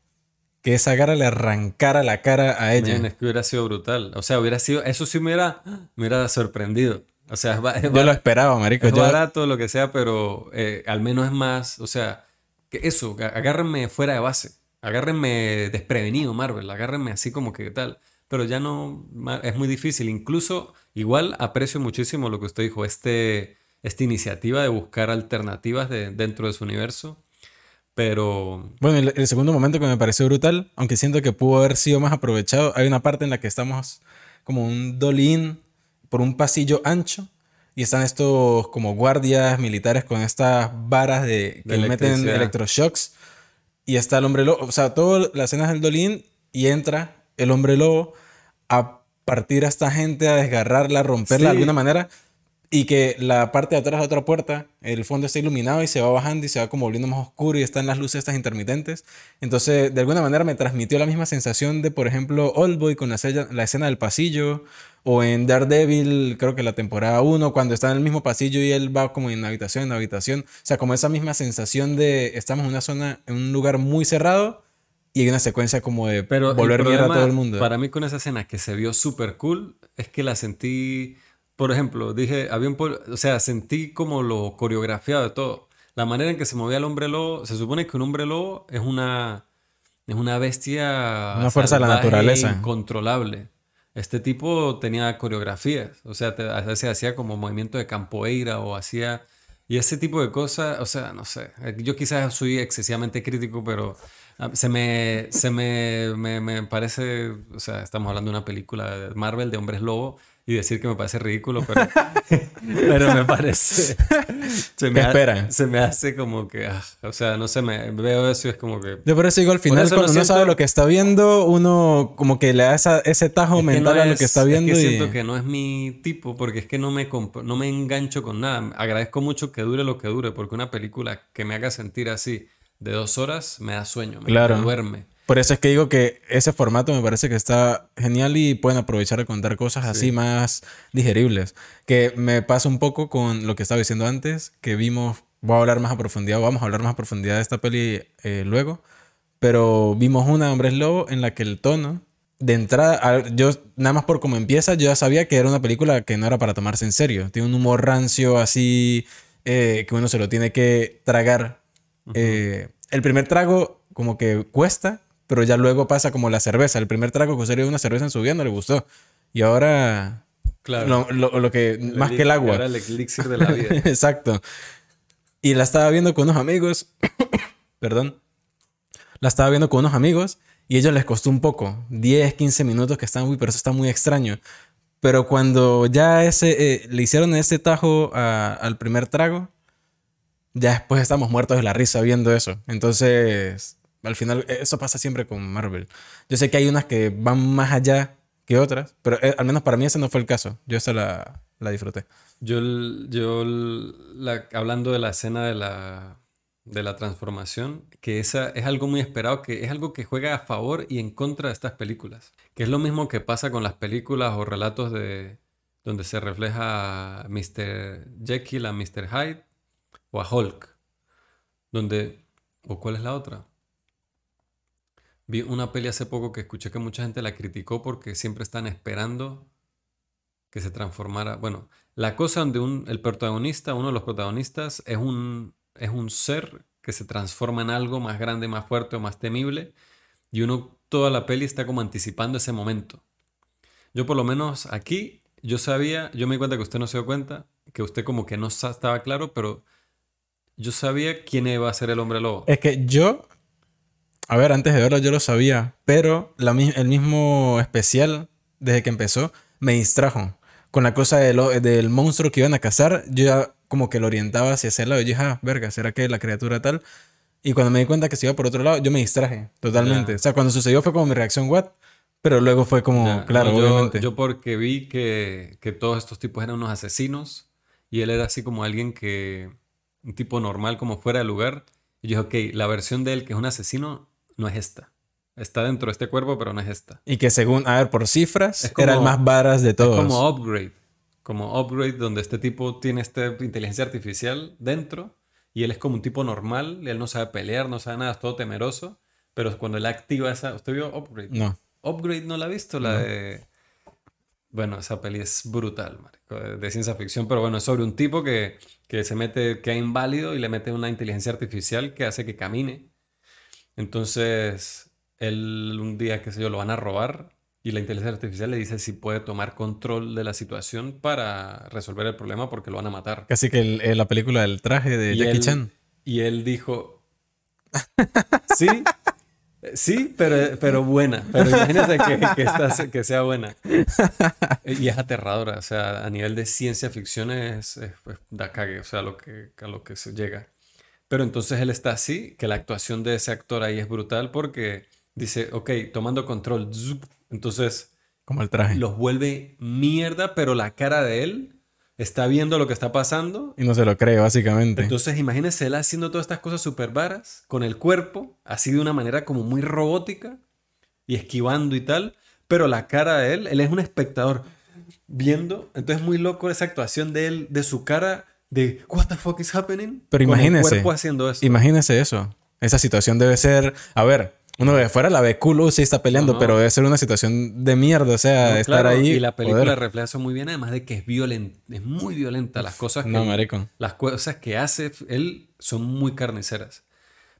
que esa cara le arrancara la cara a ella. es que hubiera sido brutal. O sea, hubiera sido, eso sí me hubiera, me hubiera sorprendido. O sea, yo lo esperaba, marico. Es barato, lo que sea, pero eh, al menos es más, o sea, que eso, agárrenme fuera de base. Agárrenme desprevenido, Marvel. Agárrenme así como que tal. Pero ya no, es muy difícil. Incluso, igual aprecio muchísimo lo que usted dijo, este, esta iniciativa de buscar alternativas de, dentro de su universo. Pero. Bueno, el, segundo momento que me pareció brutal, aunque siento que pudo haber sido más aprovechado, hay una parte en la que estamos como un dolín por un pasillo ancho y están estos como guardias militares con estas varas de que le meten electroshocks. Y está el hombre lobo, o sea, todas las escenas del dolín y entra el hombre lobo a partir a esta gente, a desgarrarla, a romperla de alguna manera y que la parte de atrás de otra puerta, el fondo está iluminado y se va bajando y se va como volviendo más oscuro y están las luces estas intermitentes. Entonces, de alguna manera me transmitió la misma sensación de, por ejemplo, Oldboy con la, la escena del pasillo o en Daredevil, creo que la temporada 1, cuando está en el mismo pasillo y él va como en habitación, en habitación. O sea, como esa misma sensación de estamos en una zona, en un lugar muy cerrado y hay una secuencia como de Pero volver a todo el mundo. Para mí con esa escena que se vio súper cool, es que la sentí por ejemplo, dije, había un o sea, sentí como lo coreografiado de todo. La manera en que se movía el hombre lobo, se supone que un hombre lobo es una, es una bestia. Una fuerza de la naturaleza. Incontrolable. Este tipo tenía coreografías, o sea, a veces hacía como movimiento de campoeira o hacía. Y ese tipo de cosas, o sea, no sé. Yo quizás soy excesivamente crítico, pero ah, se me, se me, me, me parece. O sea, estamos hablando de una película de Marvel de hombres lobo y decir que me parece ridículo, pero, pero me parece. Se me, esperan? se me hace como que. Ah, o sea, no sé, me veo eso y es como que. Yo por eso digo al final, cuando uno sabe lo que está viendo, uno como que le da ese tajo mental a lo que está viendo. Es que siento que no es mi tipo, porque es que no me, no me engancho con nada. Agradezco mucho que dure lo que dure, porque una película que me haga sentir así de dos horas me da sueño, me, claro. me duerme. Por eso es que digo que ese formato me parece que está genial y pueden aprovechar de contar cosas así más digeribles. Que me pasa un poco con lo que estaba diciendo antes, que vimos, voy a hablar más a profundidad, vamos a hablar más a profundidad de esta peli eh, luego, pero vimos una Hombres Lobo en la que el tono de entrada, yo nada más por cómo empieza, yo ya sabía que era una película que no era para tomarse en serio. Tiene un humor rancio así eh, que uno se lo tiene que tragar. Eh, el primer trago como que cuesta, pero ya luego pasa como la cerveza. El primer trago que sería una cerveza en su vida no le gustó. Y ahora, claro. lo, que, más que el agua. Ahora el elixir de la vida. Exacto. Y la estaba viendo con unos amigos. Perdón. La estaba viendo con unos amigos y a ellos les costó un poco. 10, 15 minutos que están, muy, pero eso está muy extraño. Pero cuando ya ese, eh, le hicieron ese tajo al primer trago, ya después estamos muertos de la risa viendo eso. Entonces, al final, e, eso pasa siempre con Marvel. Yo sé que hay unas que van más allá que otras, pero eh, al menos para mí ese no fue el caso. Yo esa la, la disfruté. Yo, yo hablando de la escena de la, de la transformación, que esa es algo muy esperado, que es algo que juega a favor y en contra de estas películas. Que es lo mismo que pasa con las películas o relatos de donde se refleja a Mr. Jekyll, a Mr. Hyde o a Hulk. Donde, ¿o cuál es la otra? Vi una peli hace poco que escuché que mucha gente la criticó porque siempre están esperando que se transformara. Bueno, la cosa donde un, el protagonista, uno de los protagonistas, es un, es un ser que se transforma en algo más grande, más fuerte o más temible. Y uno toda la peli está como anticipando ese momento. Yo por lo menos aquí, yo sabía, yo me di cuenta que usted no se dio cuenta, que usted como que no estaba claro, pero yo sabía quién iba a ser el hombre lobo. Es que yo a ver, antes de verlo yo lo sabía, pero el mismo especial, desde que empezó, me distrajo. Con la cosa del monstruo que iban a cazar, yo ya como que lo orientaba hacia ese lado. Y dije, ah, verga, ¿será que la criatura tal? Y cuando me di cuenta que se iba por otro lado, yo me distraje totalmente. O sea, cuando sucedió fue como mi reacción, what? Pero luego fue como, claro, yo, obviamente. Yo porque vi que, que todos estos tipos eran unos asesinos y él era así como alguien que, un tipo normal como fuera de lugar. Y yo dije, ok, la versión de él que es un asesino no es esta. Está dentro de este cuerpo, pero no es esta. Y que según, a ver, por cifras, era el más varas de todos. Es como upgrade. Como upgrade donde este tipo tiene esta inteligencia artificial dentro y él es como un tipo normal, y él no sabe pelear, no sabe nada, es todo temeroso, pero cuando él activa esa... ¿Usted vio Upgrade? No. Upgrade no la ha visto, la de... Bueno, esa peli es brutal, marico, de ciencia ficción, pero bueno, es sobre un tipo que, que se mete, que es inválido y le mete una inteligencia artificial que hace que camine. Entonces, él un día, qué sé yo, lo van a robar y la inteligencia artificial le dice si puede tomar control de la situación para resolver el problema porque lo van a matar. Casi que eh, la película del traje de Jackie Chan. Y él dijo, sí, sí, pero, pero buena. Pero imagínate que, que, sea buena. Y es aterradora, o sea, a nivel de ciencia ficción es, da cague, o sea, lo que, a lo que se llega. Pero entonces él está así, que la actuación de ese actor ahí es brutal porque dice, ok, tomando control, entonces... Como el traje. Los vuelve mierda, pero la cara de él está viendo lo que está pasando. Y no se lo cree, básicamente. Entonces, imagínese él haciendo todas estas cosas súper varas, con el cuerpo, así de una manera como muy robótica, y esquivando y tal, pero la cara de él, él es un espectador viendo, entonces muy loco esa actuación de él, de su cara, de what the fuck is happening. Pero imagínese. Con el cuerpo haciendo eso. Imagínese eso. Esa situación debe ser, a ver, uno de fuera la ve cool, sí está peleando, pero debe ser una situación de mierda, o sea, estar ahí. Y la película refleja eso muy bien, además de que es violenta, es muy violenta. Las cosas que. No, marico. Las cosas que hace él son muy carniceras.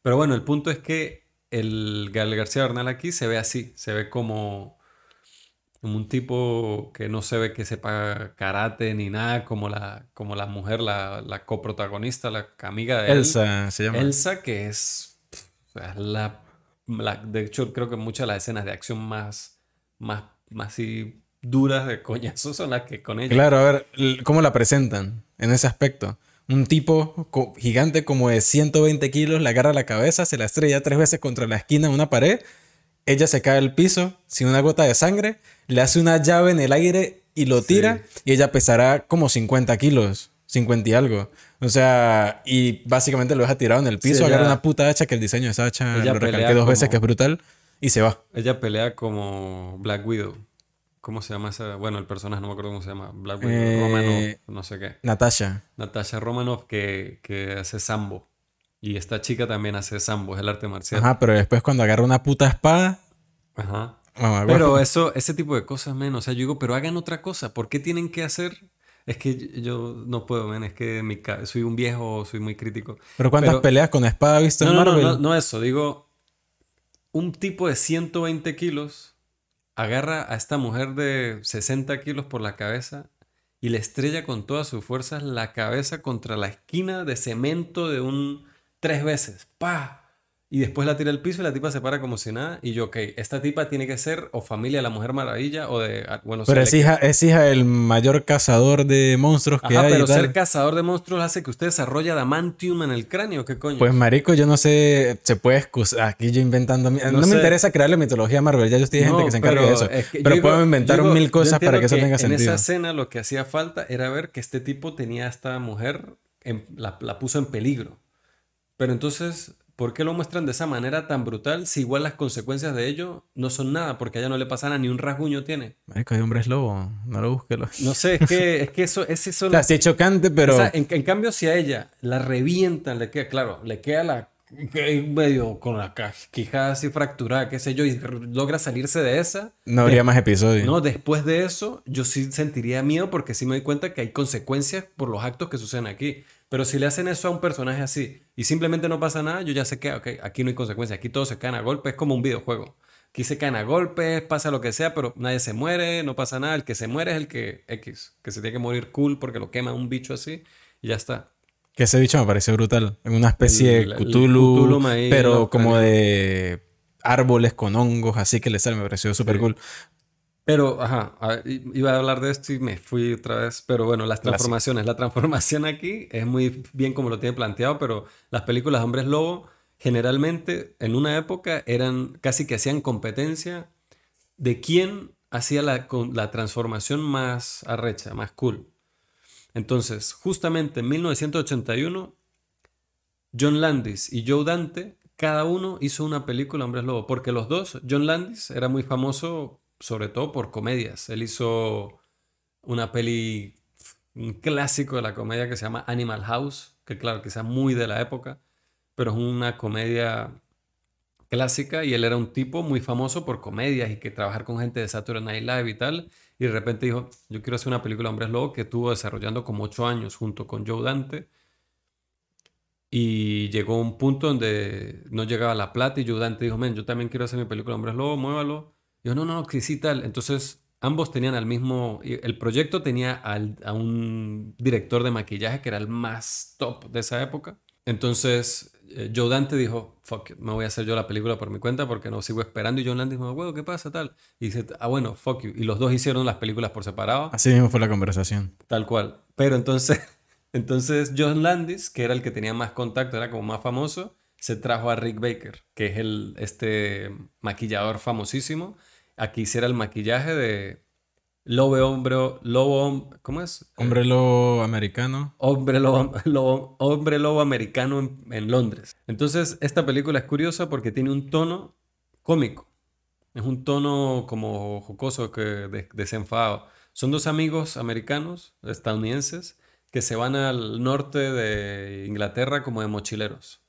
Pero bueno, el punto es que el Gael García Bernal aquí se ve así, se ve como, como un tipo que no se ve que sepa karate ni nada, como la, como la mujer, la, la coprotagonista, la amiga de Elsa, se llama. Elsa, que es, la de hecho, creo que muchas de las escenas de acción más, más, más duras de coñazo son las que con ella. Claro, a ver, ¿cómo la presentan en ese aspecto? Un tipo gigante como de 120 kilos le agarra la cabeza, se la estrella tres veces contra la esquina de una pared, ella se cae al piso sin una gota de sangre, le hace una llave en el aire y lo tira y ella pesará como 50 kilos, 50 y algo. O sea, y básicamente lo deja tirado en el piso, agarra una puta hacha, que el diseño de esa hacha lo recalqué dos veces, que es brutal, y se va. Ella pelea como Black Widow. ¿Cómo se llama esa? Bueno, el personaje no me acuerdo cómo se llama. Black Widow, eh, Romanoff, no sé qué. Natasha. Natasha Romanoff que, que hace sambo. Y esta chica también hace sambo, es el arte marcial. Ajá, pero después cuando agarra una puta espada... Ajá. pero eso, ese tipo de cosas, menos. O sea, yo digo, pero hagan otra cosa. ¿Por qué tienen que hacer es que yo no puedo, men. Es que mi soy un viejo, soy muy crítico. ¿Pero cuántas peleas con espada has visto en Marvel? No, no, no, eso. Digo, un tipo de 120 kilos agarra a esta mujer de 60 kilos por la cabeza y le estrella con todas sus fuerzas la cabeza contra la esquina de cemento de un... tres veces. ¡Pah! Y después la tira al piso y la tipa se para como si nada. Y yo, ok, esta tipa tiene que ser o familia de la Mujer Maravilla o de. Ah, bueno, pero es hija, es hija del mayor cazador de monstruos que Ajá, hay. Pero ser cazador de monstruos hace que usted desarrolle adamantium en el cráneo. ¿Qué coño? Pues, marico, yo no sé. Se puede excusar. Aquí yo inventando. No, me interesa crear la mitología Marvel. Ya yo estoy gente que se encarga de eso. pero puedo inventar mil cosas para que, eso tenga sentido. En esa escena lo que hacía falta era ver que este tipo tenía a esta mujer. la, la puso en peligro. Pero entonces ¿Por qué lo muestran de esa manera tan brutal si igual las consecuencias de ello no son nada? Porque a ella no le pasa nada, ni un rasguño tiene. Marico, hay hombres lobo, no lo busques. No sé, es que, es que eso es eso. O sea, chocante, pero... en, cambio, si a ella la revientan, le queda, claro, le queda la medio con la quijada así fracturada, qué sé yo, y logra salirse de esa. No habría más episodios. No, después de eso, yo sí sentiría miedo porque sí me doy cuenta que hay consecuencias por los actos que suceden aquí. Pero si le hacen eso a un personaje así y simplemente no pasa nada, yo ya sé que, aquí no hay consecuencias, aquí todos se caen a golpes, es como un videojuego. Aquí se caen a golpes, pasa lo que sea, pero nadie se muere, no pasa nada. El que se muere es el que X, que se tiene que morir cool porque lo quema un bicho así y ya está. Que ese bicho me parece brutal. En una especie de Cthulhu, pero como de árboles con hongos, así que le sale, me pareció súper cool. Pero, ajá, iba a hablar de esto y me fui otra vez. Pero bueno, las transformaciones. La transformación aquí es muy bien como lo tiene planteado, pero las películas de hombres lobo generalmente en una época eran casi que hacían competencia de quién hacía la, la transformación más arrecha, más cool. Entonces, justamente en 1981, John Landis y Joe Dante, cada uno hizo una película Hombres Lobo, porque los dos, John Landis era muy famoso sobre todo por comedias. Él hizo una peli, un clásico de la comedia que se llama Animal House, que claro, quizá muy de la época, pero es una comedia clásica y él era un tipo muy famoso por comedias y que trabajar con gente de Saturday Night Live y tal. Y de repente dijo, yo quiero hacer una película Hombres Lobo que estuvo desarrollando como ocho años junto con Joe Dante. Y llegó un punto donde no llegaba la plata y Joe Dante dijo, men, yo también quiero hacer mi película Hombres Lobo, muévalo. Yo, no, no, que sí tal. Entonces ambos tenían al mismo, el proyecto tenía a un director de maquillaje que era el más top de esa época. Entonces eh, Joe Dante dijo, fuck me voy a hacer yo la película por mi cuenta porque no sigo esperando. Y Joe Dante dijo, bueno, ¿qué pasa? Tal. Y dice, ah, bueno, fuck you. Y los dos hicieron las películas por separado. Así mismo fue la conversación. Tal cual. Pero entonces, entonces John Landis, que era el que tenía más contacto, era como más famoso, se trajo a Rick Baker, que es el, este maquillador famosísimo, a que hiciera el maquillaje de Lobo Hombre, Lobo, ¿cómo es? Hombre Lobo Americano. Hombre Lobo, hombre lobo Americano en, Londres. Entonces, esta película es curiosa porque tiene un tono cómico. Es un tono como jocoso, que desenfadado. Son dos amigos americanos, estadounidenses, que se van al norte de Inglaterra como de mochileros.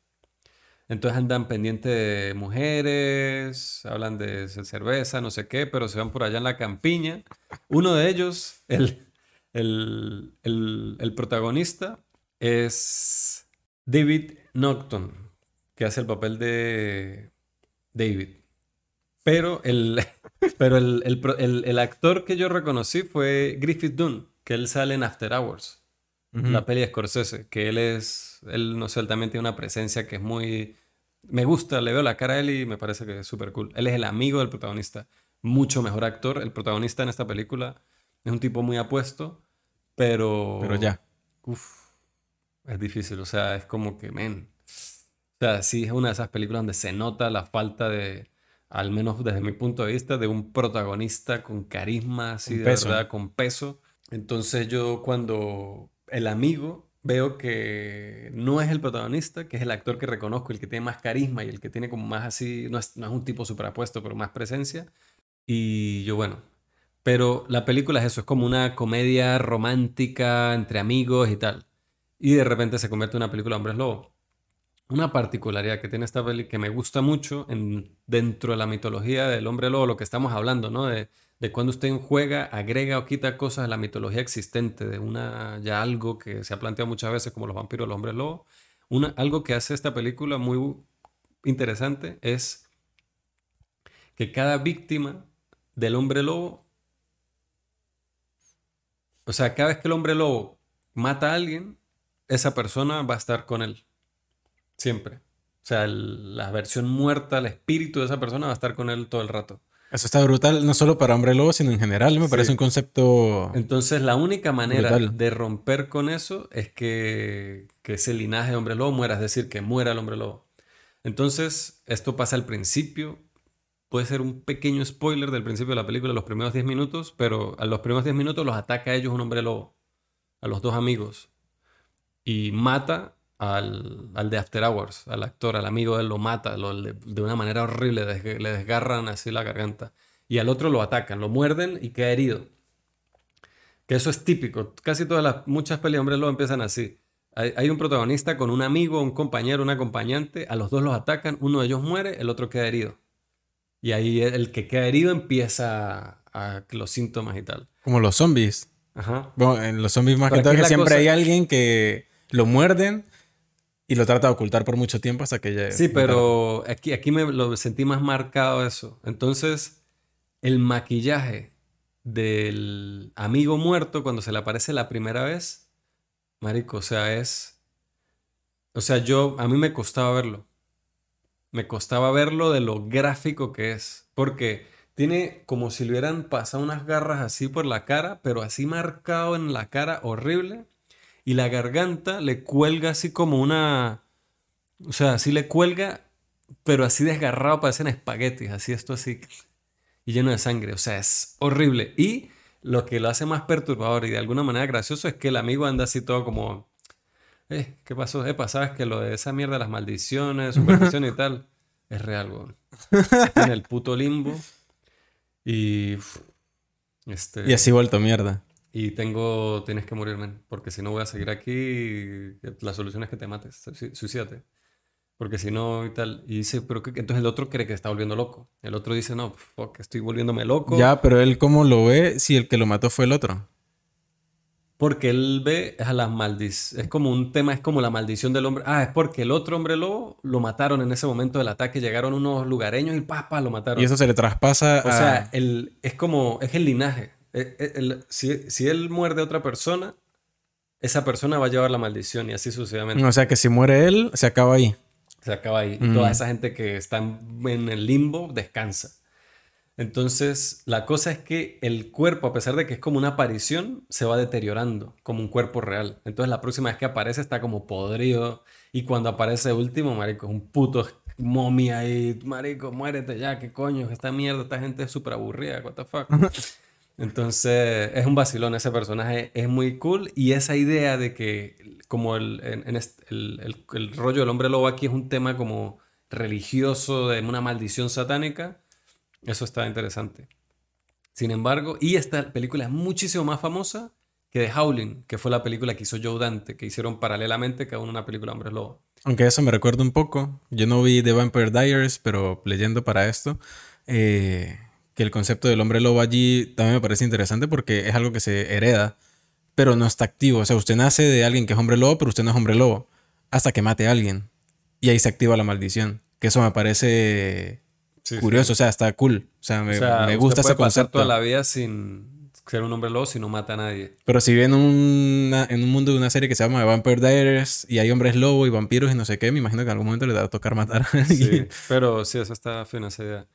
Entonces andan pendientes de mujeres, hablan de cerveza, no sé qué, pero se van por allá en la campiña. Uno de ellos, el, el, el, protagonista, es David Nocton, que hace el papel de David. Pero el, pero el, actor que yo reconocí fue Griffith Dunn, que él sale en After Hours la peli de Scorsese, que él es, él no sé, él también tiene una presencia que es muy, me gusta, le veo la cara a él y me parece que es súper cool. Él es el amigo del protagonista, mucho mejor actor. El protagonista en esta película es un tipo muy apuesto, pero... Pero ya. Uf, es difícil, o sea, es como que, men. O sea, sí es una de esas películas donde se nota la falta de, al menos desde mi punto de vista, de un protagonista con carisma, así de verdad, con peso. Entonces yo cuando el amigo veo que no es el protagonista, que es el actor que reconozco, el que tiene más carisma y el que tiene como más así, no es, no es un tipo superapuesto, pero más presencia. Y yo, bueno, pero la película es eso, es como una comedia romántica entre amigos y tal. Y de repente se convierte en una película Hombres Lobo. Una particularidad que tiene esta peli que me gusta mucho en, dentro de la mitología del hombre lobo, lo que estamos hablando, ¿no? De, de cuando usted juega, agrega o quita cosas de la mitología existente, de una ya algo que se ha planteado muchas veces como los vampiros, los hombres lobo. Una, algo que hace esta película muy interesante es que cada víctima del hombre lobo, o sea, cada vez que el hombre lobo mata a alguien, esa persona va a estar con él. Siempre. O sea, la versión muerta, el espíritu de esa persona va a estar con él todo el rato. Eso está brutal, no solo para Hombre Lobo, sino en general. Me parece un concepto. Entonces, la única manera de romper con eso es que, que, ese linaje de Hombre Lobo muera, es decir, que muera el Hombre Lobo. Entonces, esto pasa al principio. Puede ser un pequeño spoiler del principio de la película, los primeros 10 minutos, pero a los primeros 10 minutos los ataca a ellos un Hombre Lobo, a los dos amigos, y mata al, al, de After Hours, al actor, al amigo de él, lo mata de una manera horrible, le desgarran así la garganta. Y al otro lo atacan, lo muerden y queda herido. Que eso es típico. Casi todas las, muchas peli hombres lo empiezan así. Hay, un protagonista con un amigo, un compañero, un acompañante, a los dos los atacan, uno de ellos muere, el otro queda herido. Y ahí el que queda herido empieza a, los síntomas y tal. Como los zombies. Ajá. Bueno, en los zombies más que todo que siempre hay alguien que lo muerden y lo trata de ocultar por mucho tiempo hasta que llegue. Sí, pero aquí, aquí me lo sentí más marcado eso. Entonces, el maquillaje del amigo muerto cuando se le aparece la primera vez, marico, o sea, es... O sea, yo, a mí me costaba verlo. Me costaba verlo de lo gráfico que es. Porque tiene como si le hubieran pasado unas garras así por la cara, pero así marcado en la cara, horrible. Y la garganta le cuelga así como una... O sea, así le cuelga, pero así desgarrado, parecen espaguetis, así esto así. Y lleno de sangre. O sea, es horrible. Y lo que lo hace más perturbador y de alguna manera gracioso es que el amigo anda así todo como... Eh, ¿qué pasó? Eh, pasabas que lo de esa mierda, las maldiciones, superstición y tal, es real, weón. en el puto limbo. Y. Este, y así vuelto mierda. Y tengo. Tienes que morirme. Porque si no voy a seguir aquí. La solución es que te mates. Suicídate. Porque si no y tal. Y dice, pero que, entonces el otro cree que está volviendo loco. El otro dice, no, fuck, estoy volviéndome loco. Ya, pero él, ¿cómo lo ve si el que lo mató fue el otro? Porque él ve a las maldiciones. Es como un tema, es como la maldición del hombre. Ah, es porque el otro hombre lobo lo mataron en ese momento del ataque. Llegaron unos lugareños y papa lo mataron. Y eso se le traspasa o sea, el, es como. Es el linaje. E, e, si, si, él muerde a otra persona, esa persona va a llevar la maldición y así sucesivamente. O sea que si muere él, se acaba ahí. Se acaba ahí. Y toda mm. esa gente que está en el limbo descansa. Entonces, la cosa es que el cuerpo, a pesar de que es como una aparición, se va deteriorando como un cuerpo real. Entonces, la próxima vez que aparece está como podrido. Y cuando aparece último, marico, es un puto momia y marico, muérete ya, qué coño, esta mierda, esta gente es súper aburrida, what the fuck. Entonces, es un vacilón ese personaje, es muy cool. Y esa idea de que, como el, el, el rollo del hombre lobo aquí es un tema como religioso, de una maldición satánica eso está interesante. Sin embargo, y esta película es muchísimo más famosa que The Howling, que fue la película que hizo Joe Dante, que hicieron paralelamente cada una película Hombres Lobo. Aunque eso me recuerda un poco. Yo no vi The Vampire Diaries, pero leyendo para esto, eh, que el concepto del hombre lobo allí también me parece interesante porque es algo que se hereda, pero no está activo. O sea, usted nace de alguien que es hombre lobo, pero usted no es hombre lobo, hasta que mate a alguien. Y ahí se activa la maldición. Que eso me parece curioso, o sea, está cool. O sea, me, gusta ese concepto. toda la vida sin ser un hombre lobo si no mata a nadie. Pero si viene en un mundo de una serie que se llama Vampire Diaries y hay hombres lobo y vampiros y no sé qué, me imagino que en algún momento le va a tocar matar a alguien. Sí, pero sí, eso está fina esa idea.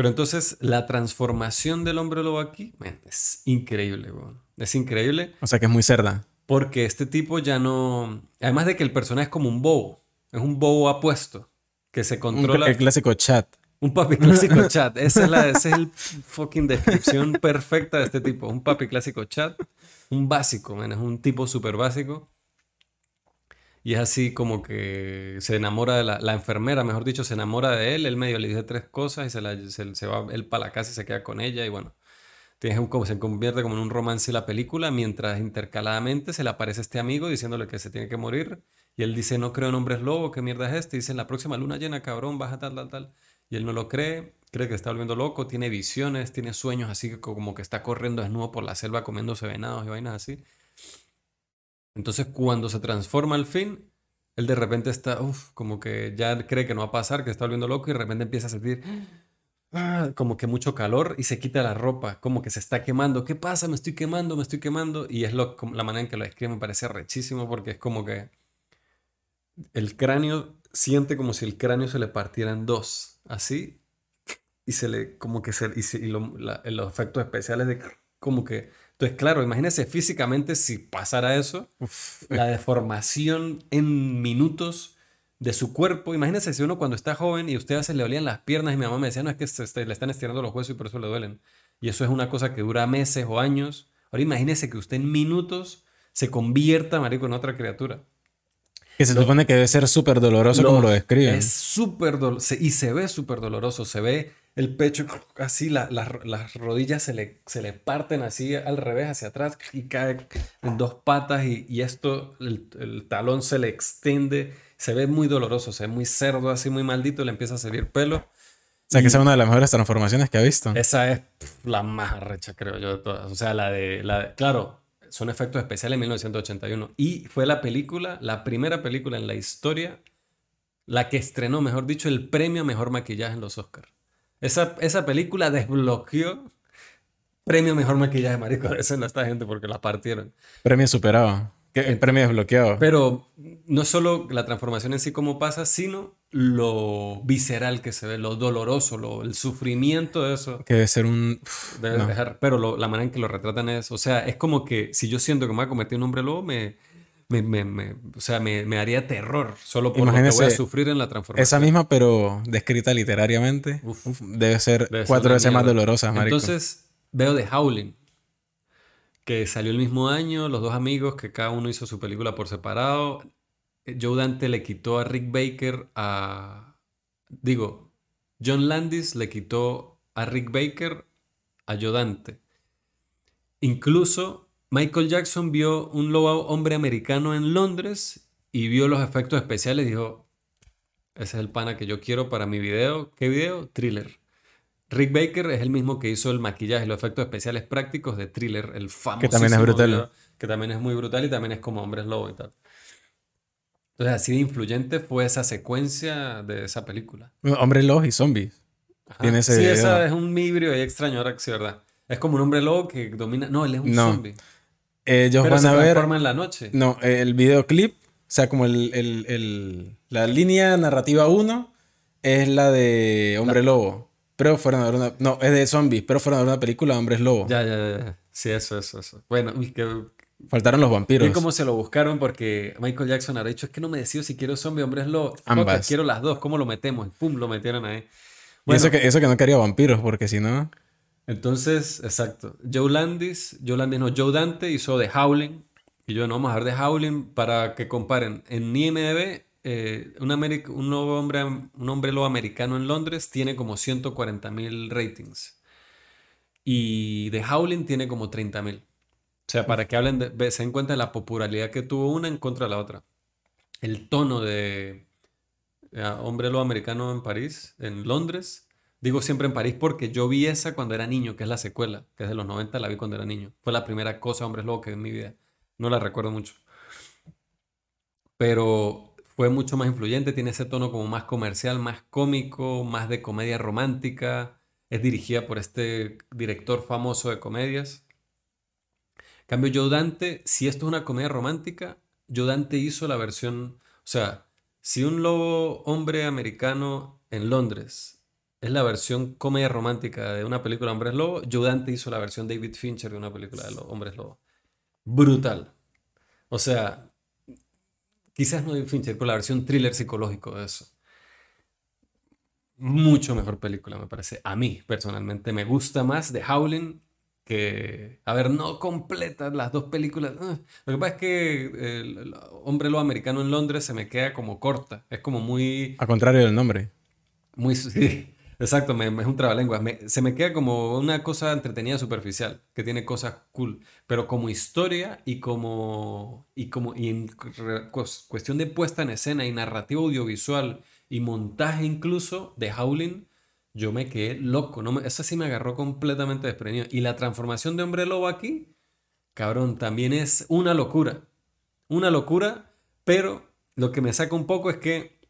Pero entonces la transformación del hombre lobo aquí es increíble, Es increíble. O sea que es muy cerda. Porque este tipo ya no... Además de que el personaje es como un bobo. Es un bobo apuesto. Que se controla... el clásico chat. Un papi clásico chat. Esa es, la, esa es el fucking descripción perfecta de este tipo. Un papi clásico chat. Un básico, man. Es un tipo súper básico. Y es así como que se enamora de la, la, enfermera, mejor dicho, se enamora de él. Él medio le dice tres cosas y se, la, se, va él para la casa y se queda con ella. Y bueno, un, se convierte como en un romance la película. Mientras intercaladamente se le aparece este amigo diciéndole que se tiene que morir. Y él dice: No creo en hombres lobos, ¿qué mierda es este? Y dice: En la próxima luna llena, cabrón, baja tal, tal, tal. Y él no lo cree, cree que está volviendo loco, tiene visiones, tiene sueños así como que está corriendo desnudo por la selva comiéndose venados y vainas así. Entonces cuando se transforma al fin, él de repente está, uff, como que ya cree que no va a pasar, que está volviendo loco y de repente empieza a sentir ah, como que mucho calor y se quita la ropa, como que se está quemando. ¿Qué pasa? Me estoy quemando, me estoy quemando. Y es lo, la manera en que lo escribe me parece rechísimo porque es como que el cráneo siente como si el cráneo se le partiera en dos, así, y se le, como que se, y, los efectos especiales de, como que, entonces claro, imagínese físicamente si pasara eso, la deformación en minutos de su cuerpo, imagínese si uno cuando está joven y usted se le olían las piernas y mi mamá me decía, no, es que se, le están estirando los huesos y por eso le duelen, y eso es una cosa que dura meses o años, ahora imagínese que usted en minutos se convierta, marico, en otra criatura. Que se supone que debe ser súper doloroso como lo describen. Es súper doloroso. Y se ve súper doloroso. Se ve el pecho así, las rodillas se le, se le parten así al revés, hacia atrás y cae en dos patas. Y, esto, el, talón se le extiende. Se ve muy doloroso, se ve muy cerdo, así muy maldito. Le empieza a salir pelo. O sea, que esa es una de las mejores transformaciones que ha visto. Esa es la más arrecha, creo yo, de todas. O sea, la de, la de, Claro, son efectos especiales en 1981. Y fue la película, la primera película en la historia, la que estrenó, mejor dicho, el premio a mejor maquillaje en los Oscars. Esa, esa película desbloqueó premio a mejor maquillaje, marico. Esa no esta gente porque la partieron. Premio superado. El premio desbloqueado. Pero no solo la transformación en sí como pasa, sino lo visceral que se ve, lo doloroso, lo, el sufrimiento de eso. Que debe ser un... Debe dejar, pero la manera en que lo retratan es, o sea, es como que si yo siento que me a convertir en un hombre lobo, me, me, me, o sea, me, me, haría terror solo por lo que voy a sufrir en la transformación. Esa misma, pero descrita literariamente, debe ser cuatro veces más dolorosa, marico. Entonces veo The Howling, que salió el mismo año, los dos amigos, que cada uno hizo su película por separado. Joe Dante le quitó a Rick Baker a... Digo, John Landis le quitó a Rick Baker a Joe Dante. Incluso Michael Jackson vio un lobo hombre americano en Londres y vio los efectos especiales y dijo, ese es el pana que yo quiero para mi video. ¿Qué video? Thriller. Rick Baker es el mismo que hizo el maquillaje, los efectos especiales prácticos de Thriller, el famoso. Que también es brutal. que también es muy brutal y también es como Hombres Lobo y tal. Entonces, así de influyente fue esa secuencia de esa película. Hombre lobo y zombies. Tiene ese sí, esa es un híbrido y extraño ahora que sí, ¿verdad? Es como un hombre lobo que domina. No, él es un zombie. Ellos Pero van se a ver. en la noche. No, el videoclip, o sea, como el, el, el la línea narrativa 1 es la de Hombre Lobo. Pero fueron a ver una. No, es de zombies, pero fueron a ver una película de Hombres Lobo. Ya, ya, ya. Sí, eso, eso, eso. Bueno, que Faltaron los vampiros. Y cómo se lo buscaron porque Michael Jackson ha dicho, es que no me decido si quiero zombie o hombres lobo. Ambas. quiero las dos, ¿cómo lo metemos? Y pum, lo metieron ahí. y eso que, eso que no quería vampiros, porque si no... Entonces, exacto. Joe Landis, Joe Landis no, Joe Dante hizo The Howling. Y yo no vamos a ver The Howling para que comparen. En IMDb, eh, un, hombre, un hombre americano en Londres tiene como 140 mil ratings. Y The Howling tiene como 30 mil. O sea, para que hablen de, se den cuenta de la popularidad que tuvo una en contra de la otra. El tono de Hombre Lobo Americano en París, en Londres. Digo siempre en París porque yo vi esa cuando era niño, que es la secuela, que es de los 90, la vi cuando era niño. Fue la primera cosa Hombres Lobo que vi en mi vida. No la recuerdo mucho. Pero fue mucho más influyente, tiene ese tono como más comercial, más cómico, más de comedia romántica. Es dirigida por este director famoso de comedias. Cambio, Joe Dante, si esto es una comedia romántica, Joe Dante hizo la versión, o sea, si un lobo hombre americano en Londres es la versión comedia romántica de una película de Hombres Lobo, Joe Dante hizo la versión David Fincher de una película de los Hombres Lobo. Brutal. O sea, quizás no David Fincher, pero la versión thriller psicológico de eso. Mucho mejor película, me parece. A mí, personalmente, me gusta más de Howling que, a ver, no completas las dos películas. Ah, lo que pasa es que el, Hombre Lo Americano en Londres se me queda como corta. Es como muy... A contrario del nombre. Muy... Sí, exacto, me, es un trabalengua. se me queda como una cosa entretenida superficial, que tiene cosas cool. Pero como historia y como... Y como y en cuestión de puesta en escena y narrativa audiovisual y montaje incluso de Howling yo me quedé loco. No esa sí me agarró completamente desprevenido. Y la transformación de hombre lobo aquí, cabrón, también es una locura. Una locura, pero lo que me saca un poco es que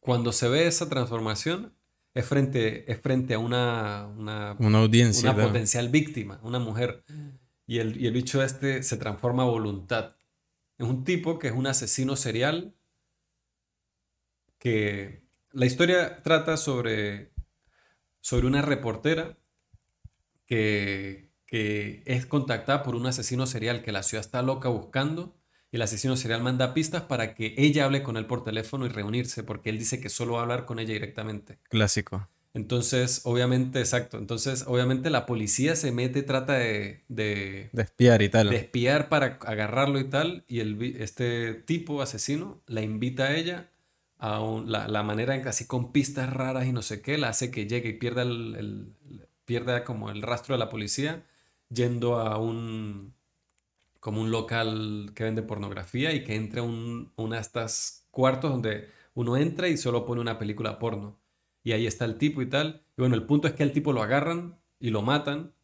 cuando se ve esa transformación es frente, es frente a una, una, audiencia. Una potencial víctima, una mujer. Y el, y el bicho este se transforma a voluntad. Es un tipo que es un asesino serial que la historia trata sobre, sobre una reportera que, que es contactada por un asesino serial que la ciudad está loca buscando y el asesino serial manda pistas para que ella hable con él por teléfono y reunirse porque él dice que solo va a hablar con ella directamente. Clásico. Entonces, obviamente, exacto. Entonces, obviamente la policía se mete, trata de... De, de espiar y tal. De espiar para agarrarlo y tal. Y el, este tipo asesino la invita a ella la, manera en que así con pistas raras y no sé qué, la hace que llegue y pierda, el, pierda como el rastro de la policía yendo a un como un local que vende pornografía y que entre a un, una de estas cuartos donde uno entra y solo pone una película porno. Y ahí está el tipo y tal. Y bueno, el punto es que el tipo lo agarran y lo matan,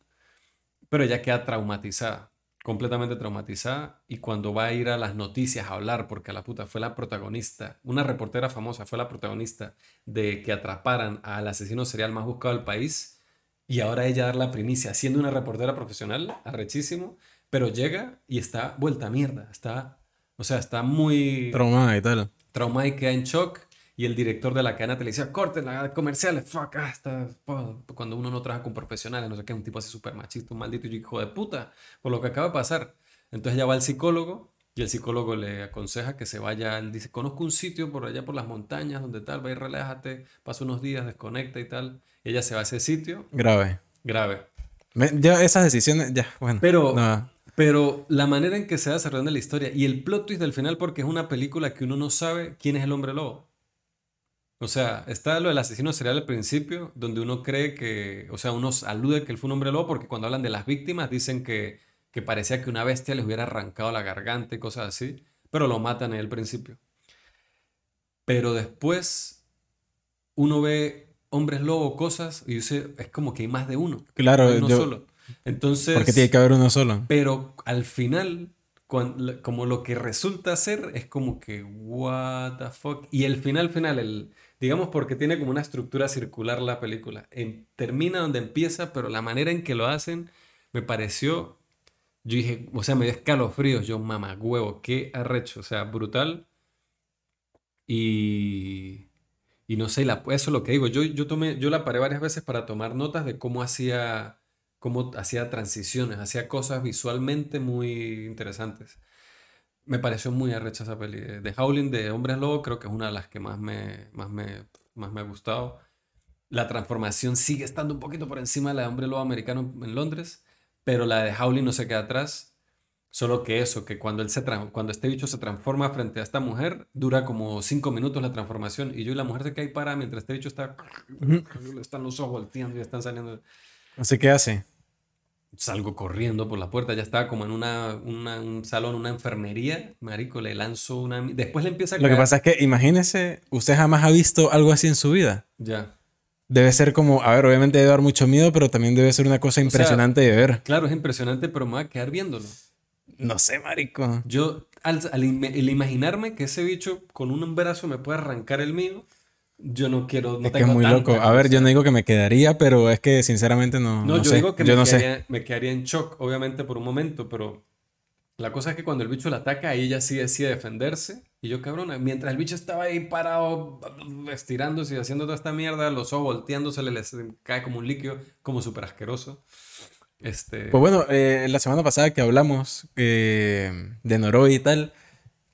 pero ella queda traumatizada completamente traumatizada y cuando va a ir a las noticias a hablar, porque la puta fue la protagonista, una reportera famosa fue la protagonista de que atraparan al asesino serial más buscado del país y ahora ella dar la primicia, siendo una reportera profesional, arrechísimo, pero llega y está vuelta a mierda. Está, o sea, está muy... Traumada y tal. Traumada y queda en shock. Y el director de la cadena televisiva, corten la comerciales, fuck, hasta ah, cuando uno no trabaja con profesionales, no sé qué, un tipo así súper machista, un maldito hijo de puta, por lo que acaba de pasar. Entonces ya va al psicólogo y el psicólogo le aconseja que se vaya, él dice, conozco un sitio por allá por las montañas donde tal, va y relájate, pasa unos días, desconecta y tal. Y ella se va a ese sitio. Grave. Grave. Ya esas decisiones, ya, bueno. Pero, pero la manera en que se va desarrollando la historia y el plot twist del final, porque es una película que uno no sabe quién es el hombre lobo. O sea, está lo del asesino serial al principio, donde uno cree que, o sea, uno alude que él fue un hombre lobo porque cuando hablan de las víctimas dicen que, que parecía que una bestia les hubiera arrancado la garganta y cosas así, pero lo matan en el principio. Pero después uno ve hombres lobo, cosas, y dice, es como que hay más de uno. Claro, uno solo. Entonces. Porque tiene que haber uno solo. Pero al final, como lo que resulta ser, es como que, what the fuck. Y el final, final, el, digamos porque tiene como una estructura circular la película. termina donde empieza, pero la manera en que lo hacen me pareció. Yo dije, o sea, me dio escalofríos. Yo, mamá, huevo, qué arrecho. O sea, brutal. Y. Y no sé, la, eso es lo que digo. Yo, yo, tomé, yo la paré varias veces para tomar notas de cómo hacía, cómo hacía transiciones, hacía cosas visualmente muy interesantes. Me pareció muy arrecha esa peli. The Howling de Hombres Lobo creo que es una de las que más me, más me, más me ha gustado. La transformación sigue estando un poquito por encima de la de Hombre Lobo americano en Londres, pero la de Howling no se queda atrás. Solo que eso, que cuando, él se cuando este bicho se transforma frente a esta mujer, dura como cinco minutos la transformación. Y yo y la mujer se cae para mientras este bicho está. Están los ojos volteando y están saliendo. Así que hace. Salgo corriendo por la puerta. Ya estaba como en una, un salón, una enfermería. Marico, le lanzo una. Después le empieza a Lo que pasa es que, imagínese, usted jamás ha visto algo así en su vida. Ya. Debe ser como, a ver, obviamente debe dar mucho miedo, pero también debe ser una cosa impresionante de ver. Claro, es impresionante, pero me va a quedar viéndolo. No sé, marico. Yo, al, imaginarme que ese bicho con un brazo me puede arrancar el mío, yo no quiero. No es que es muy loco. A ver, yo no digo que me quedaría, pero es que sinceramente no. No, yo digo que me, no quedaría, sé. me quedaría en shock, obviamente, por un momento, pero la cosa es que cuando el bicho la ataca, ella sí decide defenderse. Y yo, cabrón, mientras el bicho estaba ahí parado, estirándose y haciendo toda esta mierda, los ojos volteándose, le, le cae como un líquido, como súper asqueroso. Este... Pues bueno, eh, la semana pasada que hablamos eh, de Noroi y tal,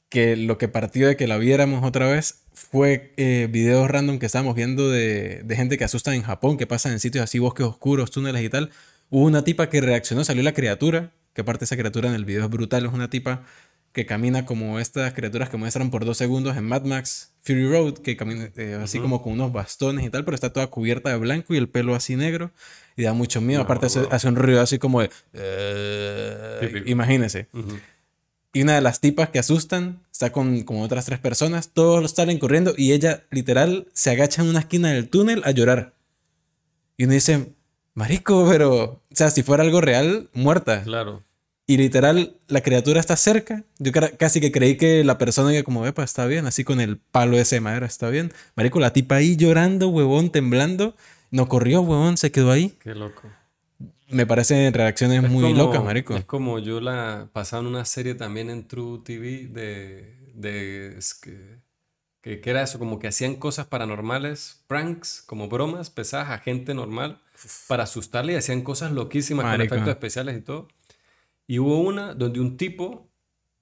que lo que partió de que la viéramos otra vez fue eh, videos random que estábamos viendo de, de, gente que asusta en Japón, que pasa en sitios así, bosques oscuros, túneles y tal. Hubo una tipa que reaccionó, salió la criatura, que aparte esa criatura en el video es brutal, es una tipa que camina como estas criaturas que muestran por dos segundos en Mad Max Fury Road, que camina así como con unos bastones y tal, pero está toda cubierta de blanco y el pelo así negro y da mucho miedo. Aparte hace, un ruido así como de... Eh, imagínese. Y una de las tipas que asustan está con como otras tres personas. Todos salen corriendo y ella literal se agacha en una esquina del túnel a llorar. Y uno dice, marico, pero... O sea, si fuera algo real, muerta. Claro. Y literal, la criatura está cerca. Yo casi que creí que la persona que como, epa, está bien, así con el palo ese de madera, está bien. Marico, la tipa ahí llorando, huevón, temblando. No corrió, huevón, se quedó ahí. Qué loco. Me parecen reacciones muy locas, marico. Es como yo la pasaba en una serie también en True TV de... de que, que, era eso, como que hacían cosas paranormales, pranks, como bromas pesadas a gente normal para asustarle y hacían cosas loquísimas con efectos especiales y todo. Y hubo una donde un tipo,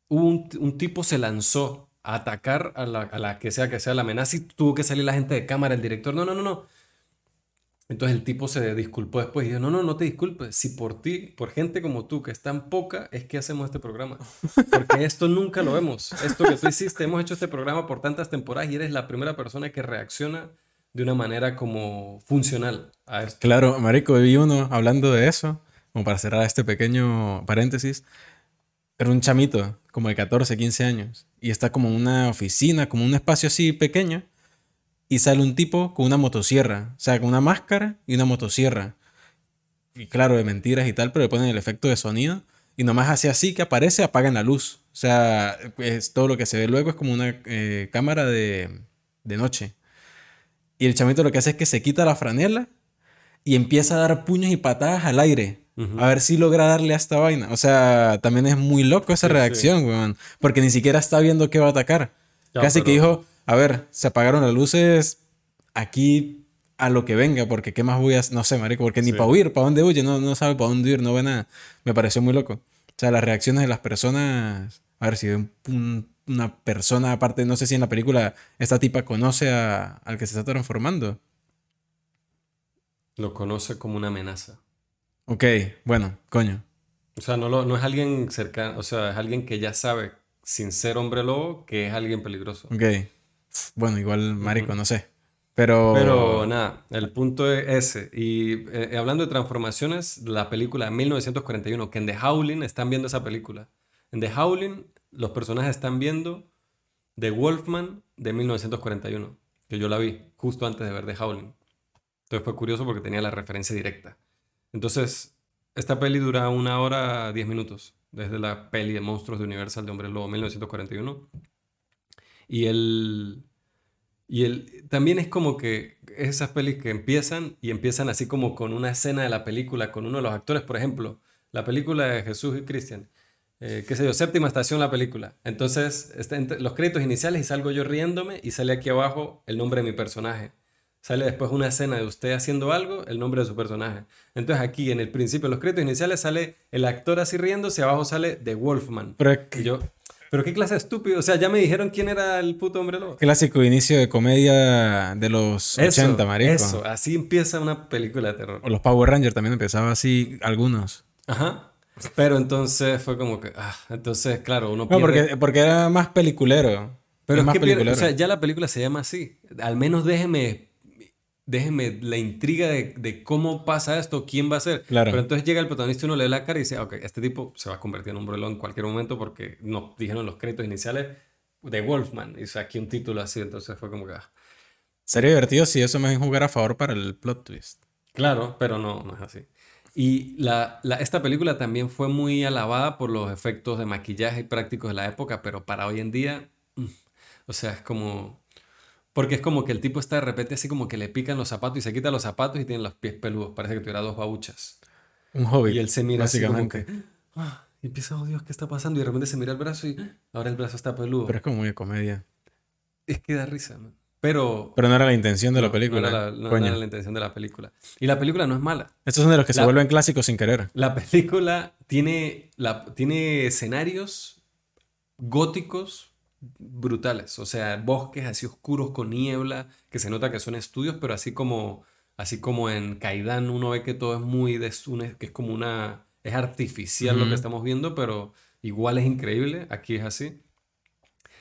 un, un tipo se lanzó a atacar a la, a la, que sea que sea la amenaza y tuvo que salir la gente de cámara, el director, no, no, no, no, entonces el tipo se disculpó después y dijo, no, no, no te disculpes, si por ti, por gente como tú, que es tan poca, es que hacemos este programa. Porque esto nunca lo vemos. Esto que tú hiciste, hemos hecho este programa por tantas temporadas y eres la primera persona que reacciona de una manera como funcional a esto. Claro, Marico, vi uno hablando de eso, como para cerrar este pequeño paréntesis. Era un chamito, como de 14, 15 años, y está como en una oficina, como un espacio así pequeño y sale un tipo con una motosierra, o sea, con una máscara y una motosierra. Y claro, de mentiras y tal, pero le ponen el efecto de sonido y nomás hace así que aparece, apagan la luz. O sea, es, todo lo que se ve luego es como una eh, cámara de, de noche. Y el chamito lo que hace es que se quita la franela y empieza a dar puños y patadas al aire. A ver si logra darle a esta vaina. O sea, también es muy loco esa reacción, weón. Porque ni siquiera está viendo qué va a atacar. Casi que dijo, a ver, se apagaron las luces aquí a lo que venga, porque qué más voy a... No sé, marico, porque ni para huir, para dónde huye, no, no sabe para dónde huir, no ve nada. Me pareció muy loco. O sea, las reacciones de las personas... A ver, si una persona, aparte, no sé si en la película esta tipa conoce a, al que se está transformando. Lo conoce como una amenaza. Ok, bueno, coño. O sea, no, lo, no es alguien cercano, o sea, es alguien que ya sabe, sin ser hombre lobo, que es alguien peligroso. Ok. Bueno, igual, marico, no sé. Pero... Pero nada, el punto es ese. Y eh, hablando de transformaciones, la película de 1941, que en The Howling están viendo esa película. En The Howling, los personajes están viendo The Wolfman de 1941, que yo la vi justo antes de ver The Howling. Entonces fue curioso porque tenía la referencia directa. Entonces, esta peli dura una hora diez minutos, desde la peli de Monstruos de Universal de Hombre Lobo 1941. Y el, y el, también es como que esas pelis que empiezan y empiezan así como con una escena de la película, con uno de los actores, por ejemplo, la película de Jesús y Cristian. Eh, qué sé yo, séptima estación la película. Entonces, está los créditos iniciales y salgo yo riéndome y sale aquí abajo el nombre de mi personaje sale después una escena de usted haciendo algo, el nombre de su personaje. Entonces aquí en el principio, en los créditos iniciales sale el actor así riéndose, abajo sale The Wolfman. Pero, yo, pero qué clase de estúpido. O sea, ya me dijeron quién era el puto hombre lobo. Clásico inicio de comedia de los 80, marico. Eso, así empieza una película de terror. O los Power Rangers también empezaba así, algunos. Ajá. Pero entonces fue como que, ah, entonces, claro, uno pierde... No, porque, porque era más peliculero. Pero es, más que o sea, ya la película se llama así. Al menos déjeme déjenme la intriga de, cómo pasa esto, quién va a ser. Claro. Pero entonces llega el protagonista y uno le da la cara y dice, ok, este tipo se va a convertir en un brelón en cualquier momento porque nos dijeron los créditos iniciales de Wolfman. Y aquí un título así, entonces fue como que... Ah. Sería divertido si eso me jugar a favor para el plot twist. Claro, pero no, no es así. Y la, esta película también fue muy alabada por los efectos de maquillaje y prácticos de la época, pero para hoy en día, mm, o sea, es como porque es como que el tipo está de repente así como que le pican los zapatos y se quita los zapatos y tiene los pies peludos. Parece que tuviera dos bauchas. Un hobby. Y él se mira así como que... Ah", y empieza, oh Dios, ¿qué está pasando? Y de repente se mira el brazo y ahora el brazo está peludo. Pero es como muy comedia. Es que da risa, ¿no? Pero... Pero no era la intención de la película. No, era la, no era la, intención de la película. Y la película no es mala. Estos son de los que se vuelven clásicos sin querer. La película tiene, la, tiene escenarios góticos brutales. O sea, bosques así oscuros con niebla, que se nota que son estudios, pero así como, así como en Kaidan uno ve que todo es muy de que es como una, es artificial lo que estamos viendo, pero igual es increíble. Aquí es así.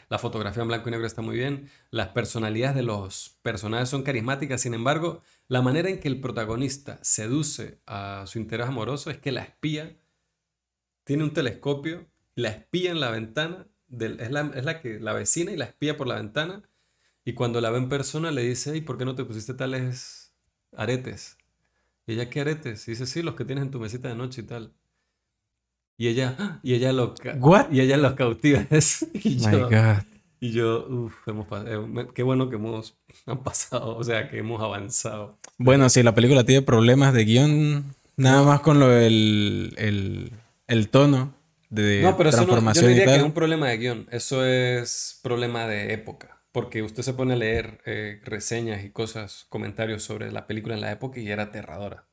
La fotografía en blanco y negro está muy bien. Las personalidades de los personajes son carismáticas. Sin embargo, la manera en que el protagonista seduce a su interés amoroso es que la espía tiene un telescopio, la espía en la ventana es, la, es la que la vecina y la espía por la ventana. Y cuando la ve en persona le dice, ¿y por qué no te pusiste tales aretes? Y ella, ¿qué aretes? Y dice, sí, los que tienes en tu mesita de noche y tal. Y ella, y ella lo, Y ella los cautiva. y yo, Y yo, uff, hemos eh, qué bueno que hemos han pasado, o sea, que hemos avanzado. Bueno, si la película tiene problemas de guion, nada más con lo del el, el tono no, pero transformación eso no, yo diría que es un problema de guion, eso es problema de época, porque usted se pone a leer eh, reseñas y cosas, comentarios sobre la película en la época y era aterradora.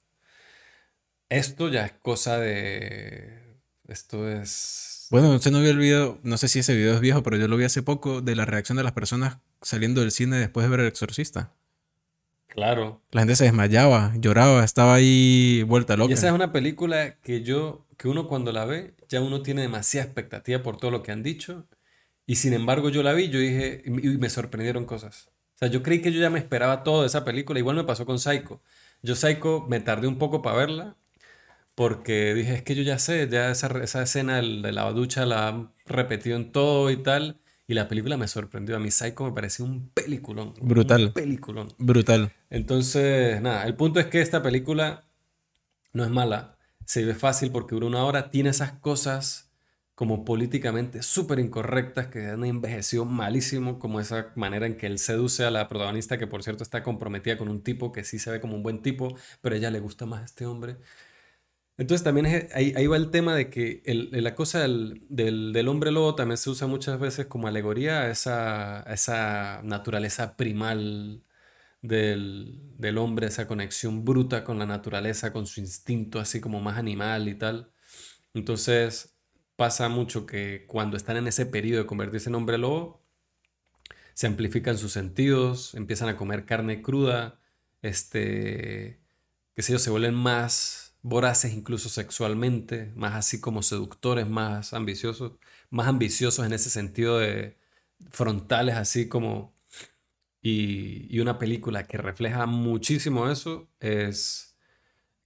Esto ya es cosa de... Esto es... Bueno, usted no vio el video, no sé si ese video es viejo, pero yo lo vi hace poco, de la reacción de las personas saliendo del cine después de ver El Exorcista. Claro. La gente se desmayaba, lloraba, estaba ahí vuelta loca. Y esa es una película que yo, que uno cuando la ve, ya uno tiene demasiada expectativa por todo lo que han dicho. Y sin embargo yo la vi, yo dije, y me sorprendieron cosas. O sea, yo creí que yo ya me esperaba todo de esa película. Igual me pasó con Psycho. Yo Psycho me tardé un poco para verla porque dije, es que yo ya sé, ya esa, esa escena de la ducha la han repetido en todo y tal. Y la película me sorprendió. A mí Psycho me pareció un peliculón. Brutal. Un peliculón. Brutal. Entonces, nada, el punto es que esta película no es mala. Se ve fácil porque dura una hora. Tiene esas cosas como políticamente súper incorrectas que han envejecido malísimo, como esa manera en que él seduce a la protagonista, que por cierto está comprometida con un tipo que sí se ve como un buen tipo, pero a ella le gusta más este hombre. Entonces también ahí, va el tema de que la cosa del, hombre lobo también se usa muchas veces como alegoría a esa, esa naturaleza primal del, del, hombre, esa conexión bruta con la naturaleza, con su instinto así como más animal y tal. Entonces pasa mucho que cuando están en ese periodo de convertirse en hombre lobo, se amplifican sus sentidos, empiezan a comer carne cruda, este, qué sé yo, se vuelven más voraces incluso sexualmente, más así como seductores, más ambiciosos, más ambiciosos en ese sentido de frontales, así como... Y, y una película que refleja muchísimo eso es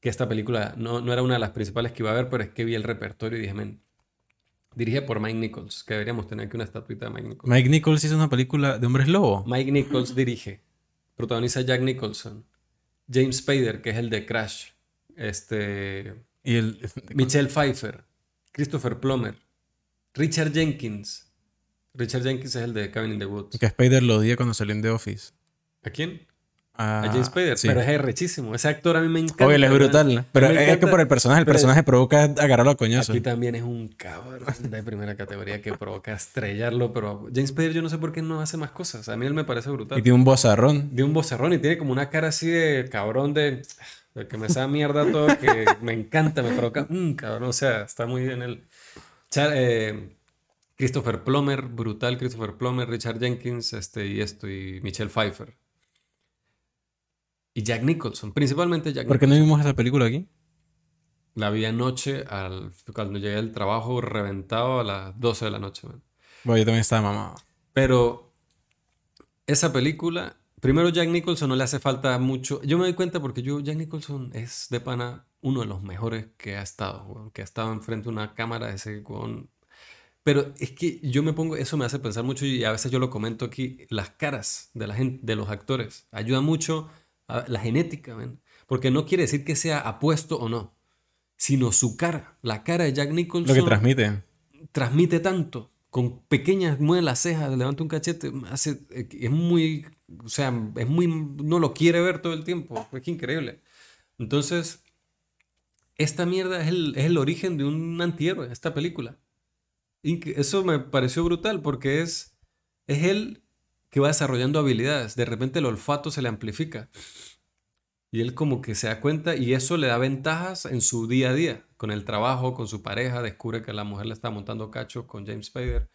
que esta película no, no, era una de las principales que iba a ver, pero es que vi el repertorio y dije, men, dirige por Mike Nichols, que deberíamos tener aquí una estatuita de Mike Nichols. Mike Nichols hizo una película de hombres lobo. Mike Nichols dirige, protagoniza Jack Nicholson, James Spader, que es el de Crash, este. Y el. Michelle Pfeiffer. Christopher Plummer. Richard Jenkins. Richard Jenkins es el de Cabin in the Woods. Que Spider lo odié cuando salió en The Office. ¿A quién? a James Spader. Pero es rechísimo. Ese actor a mí me encanta. Oye, él es brutal. Pero es que por el personaje, el personaje provoca agarrarlo a coñazo. Aquí también es un cabrón de primera categoría que provoca estrellarlo. Pero James Spader yo no sé por qué no hace más cosas. A mí él me parece brutal. Y tiene un bozarrón. Tiene un bozarrón y tiene como una cara así de cabrón de que me sabe mierda todo, que me encanta, me provoca. Mmm, cabrón, o sea, está muy bien el. Eh, Christopher Plummer, brutal Christopher Plummer, Richard Jenkins, este, y esto, y Michelle Pfeiffer. Y Jack Nicholson, principalmente Jack ¿Por qué no vimos esa película aquí? La vi anoche, al, cuando llegué al trabajo, reventado a las 12 de la noche. Bueno, yo también estaba mamado. Pero esa película Primero, Jack Nicholson no le hace falta mucho. Yo me doy cuenta porque yo, Jack Nicholson es de pana uno de los mejores que ha estado, que ha estado enfrente de una cámara ese con. Pero es que yo me pongo, eso me hace pensar mucho y a veces yo lo comento aquí, las caras de la gente, de los actores, ayuda mucho a la genética, porque no quiere decir que sea apuesto o no, sino su cara, la cara de Jack Nicholson. Lo que transmite. Transmite tanto con pequeñas, mueve las cejas, levanta un cachete, hace, eh, es muy, o sea, es muy, no lo quiere ver todo el tiempo, es increíble. Entonces, esta mierda es el, es el origen de un antihéroe, esta película. Eso me pareció brutal porque es, es él que va desarrollando habilidades, de repente el olfato se le amplifica. Y él como que se da cuenta y eso le da ventajas en su día a día, con el trabajo, con su pareja, descubre que la mujer le está montando cacho con James Spader.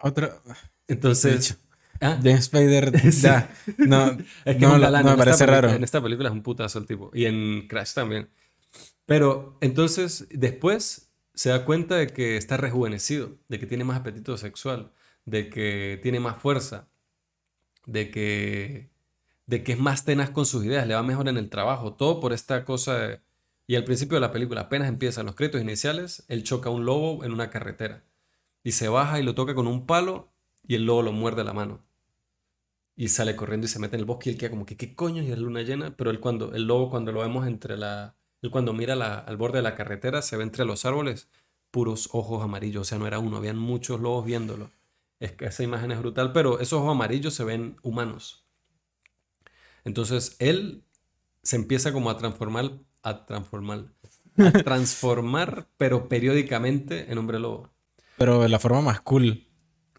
Otra... Entonces... ¿ah? James Spader no, es que no, me parece raro. En esta película es un putazo el tipo. Y en Crash también. Pero entonces después se da cuenta de que está rejuvenecido, de que tiene más apetito sexual, de que tiene más fuerza, de que de que es más tenaz con sus ideas, le va mejor en el trabajo, todo por esta cosa Y al principio de la película, apenas empiezan los créditos iniciales, él choca a un lobo en una carretera. Y se baja y lo toca con un palo y el lobo lo muerde la mano. Y sale corriendo y se mete en el bosque y él queda como que qué coño y es luna llena. Pero él cuando, el lobo cuando lo vemos entre la... Él cuando mira al borde de la carretera se ve entre los árboles puros ojos amarillos. O sea, no era uno, habían muchos lobos viéndolo. Es que esa imagen es brutal, pero esos ojos amarillos se ven humanos. Entonces él se empieza como a transformar, a transformar, a transformar, pero periódicamente en hombre lobo. Pero de la forma más cool.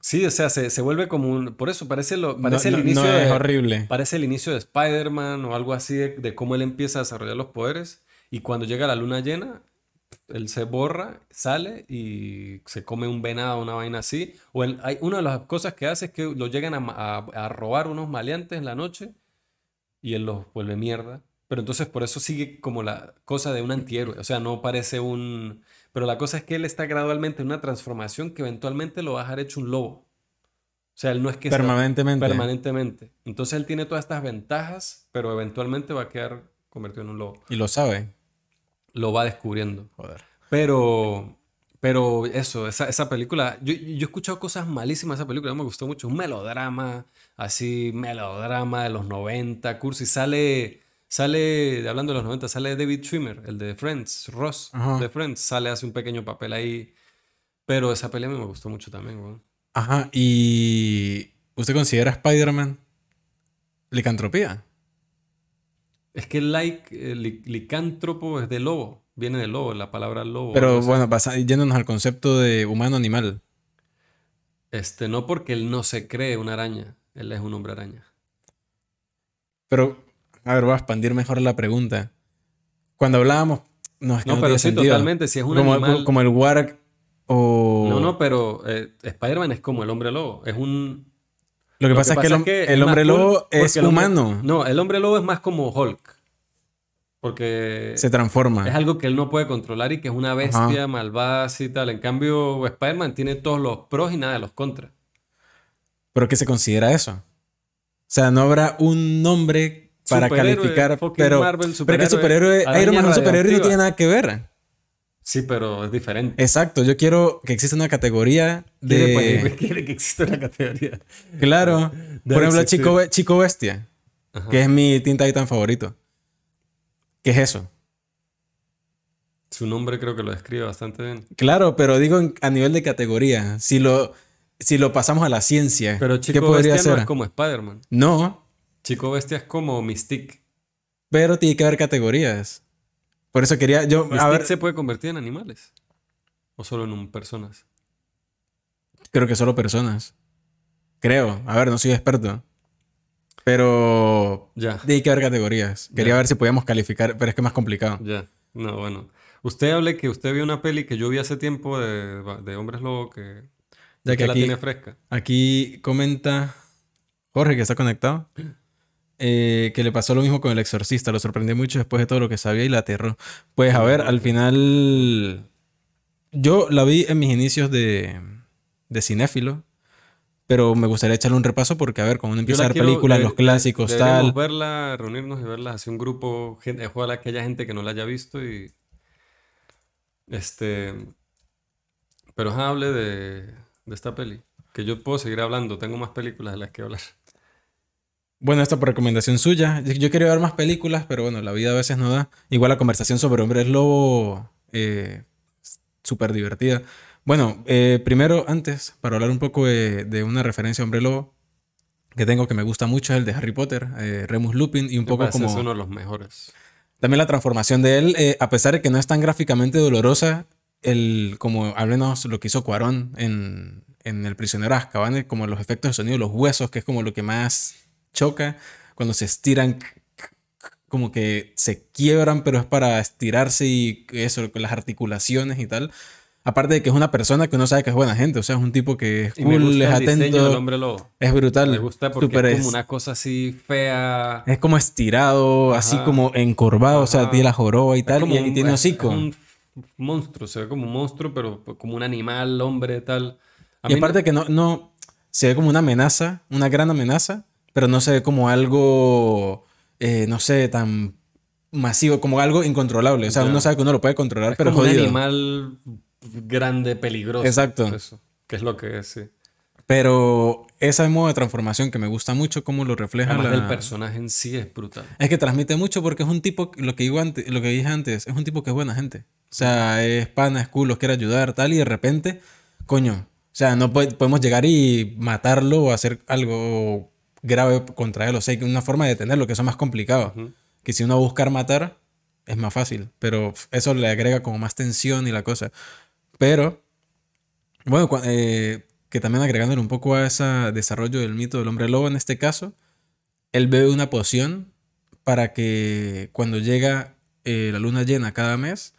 Sí, o sea, se, vuelve como un... Por eso parece, lo, parece el inicio de... Es horrible. Parece el inicio de Spider-Man o algo así de, cómo él empieza a desarrollar los poderes. Y cuando llega la luna llena, él se borra, sale y se come un venado, una vaina así. O hay, una de las cosas que hace es que lo llegan a, a robar unos maleantes en la noche y él los vuelve mierda. Pero entonces por eso sigue como la cosa de un antihéroe. O sea, no parece un... Pero la cosa es que él está gradualmente en una transformación que eventualmente lo va a dejar hecho un lobo. O sea, él no es que... Permanentemente. permanentemente. Entonces él tiene todas estas ventajas, pero eventualmente va a quedar convertido en un lobo. Y lo sabe. Lo va descubriendo. Joder. Pero... Pero eso, esa, esa película, yo, yo, he escuchado cosas malísimas de esa película, me gustó mucho. Un melodrama, así, melodrama de los 90, cursi. Sale, sale, hablando de los 90, sale David Schwimmer, el de Friends, Ross de Friends. Sale, hace un pequeño papel ahí. Pero esa pelea me gustó mucho también, güey. Ajá, y ¿usted considera Spider-Man licantropía? Es que like, licántropo es de lobo, viene de lobo, la palabra lobo. Pero bueno, yéndonos al concepto de humano-animal. Este, no porque él no se cree una araña, él es un hombre araña. Pero, a ver, voy a expandir mejor la pregunta. Cuando hablábamos, no, es que no, pero sí, totalmente, si es un animal... Como el warg o... No, no, pero eh, Spider-Man es como el hombre lobo, es un... Lo que, pasa, es que el, hombre lobo es humano. no, el hombre lobo es más como Hulk. Porque... Se transforma. Es algo que él no puede controlar y que es una bestia malvada y tal. En cambio, Spider-Man tiene todos los pros y nada de los contras. ¿Pero qué se considera eso? O sea, no habrá un nombre para calificar. Pero, Marvel, pero que superhéroe, Iron Man es un superhéroe y no tiene nada que ver. Sí, pero es diferente. Exacto, yo quiero que exista una categoría de. Quiere, quiere que exista una categoría. Claro. Por ejemplo, Chico, Chico Bestia, que es mi tinta tan favorito. ¿Qué es eso? Su nombre creo que lo describe bastante bien. Claro, pero digo a nivel de categoría. Si lo, si lo pasamos a la ciencia, pero Chico ¿qué podría Bestia no es como Spider-Man. No. Chico Bestia es como Mystique. Pero tiene que haber categorías. Por eso quería yo. a ver, se puede convertir en animales? ¿O solo en personas? Creo que solo personas. Creo. A ver, no soy experto. Pero. Ya. Tiene que haber categorías. Quería ver si podíamos calificar, pero es que es más complicado. Ya. No, bueno. Usted hable que usted vio una peli que yo vi hace tiempo de, de Hombres Lobo que. Ya que, la tiene fresca. Aquí comenta Jorge, que está conectado. Eh, que le pasó lo mismo con el exorcista, lo sorprendió mucho después de todo lo que sabía y la aterró. Pues a ver, al final yo la vi en mis inicios de, de cinéfilo, pero me gustaría echarle un repaso porque, a ver, cuando uno empieza a ver películas, los clásicos, tal. verla, reunirnos y verla, hacer un grupo, gente, ojalá que haya gente que no la haya visto y. Este. Pero hable de, de esta peli. Que yo puedo seguir hablando, tengo más películas de las que hablar. Bueno, esta por recomendación suya. Yo quería ver más películas, pero bueno, la vida a veces no da. Igual la conversación sobre hombres lobo, eh, súper divertida. Bueno, eh, primero, antes, para hablar un poco de, una referencia a hombre lobo que tengo que me gusta mucho, es el de Harry Potter, eh, Remus Lupin, y un poco como... Es uno de los mejores. También la transformación de él, a pesar de que no es tan gráficamente dolorosa, el, como hablemos lo que hizo Cuarón en, en El prisionero de Azkaban, como los efectos de sonido, los huesos, que es como lo que más choca, cuando se estiran, como que se quiebran, pero es para estirarse y eso, con las articulaciones y tal. Aparte de que es una persona que uno sabe que es buena gente, o sea, es un tipo que es cool, es atento. hombre lobo. Es brutal. Me gusta porque es como una cosa así fea. Es como estirado, así como encorvado, o sea, tiene la joroba y tal, y, tiene hocico. Es un monstruo, se ve como un monstruo, pero como un animal, hombre, tal. y aparte que no, no, se ve como una amenaza, una gran amenaza, pero no se ve como algo, eh, no sé, tan masivo, como algo incontrolable. O sea, uno sabe que uno lo puede controlar, es pero como un animal grande, peligroso. Exacto. Eso, que es lo que es, sí. Pero ese modo de transformación que me gusta mucho, cómo lo refleja Además, el personaje en sí es brutal. Es que transmite mucho porque es un tipo, lo que, digo antes, lo que dije antes, es un tipo que es buena gente. O sea, es pana, es cool, los quiere ayudar, tal, y de repente, coño, o sea, no podemos llegar y matarlo o hacer algo grave contra él. O sea, hay una forma de detenerlo, que eso es más complicado. Que si uno buscar matar, es más fácil. Pero eso le agrega como más tensión y la cosa. Pero, bueno, eh, que también agregándole un poco a ese desarrollo del mito del hombre lobo en este caso, él bebe una poción para que cuando llega eh, la luna llena cada mes,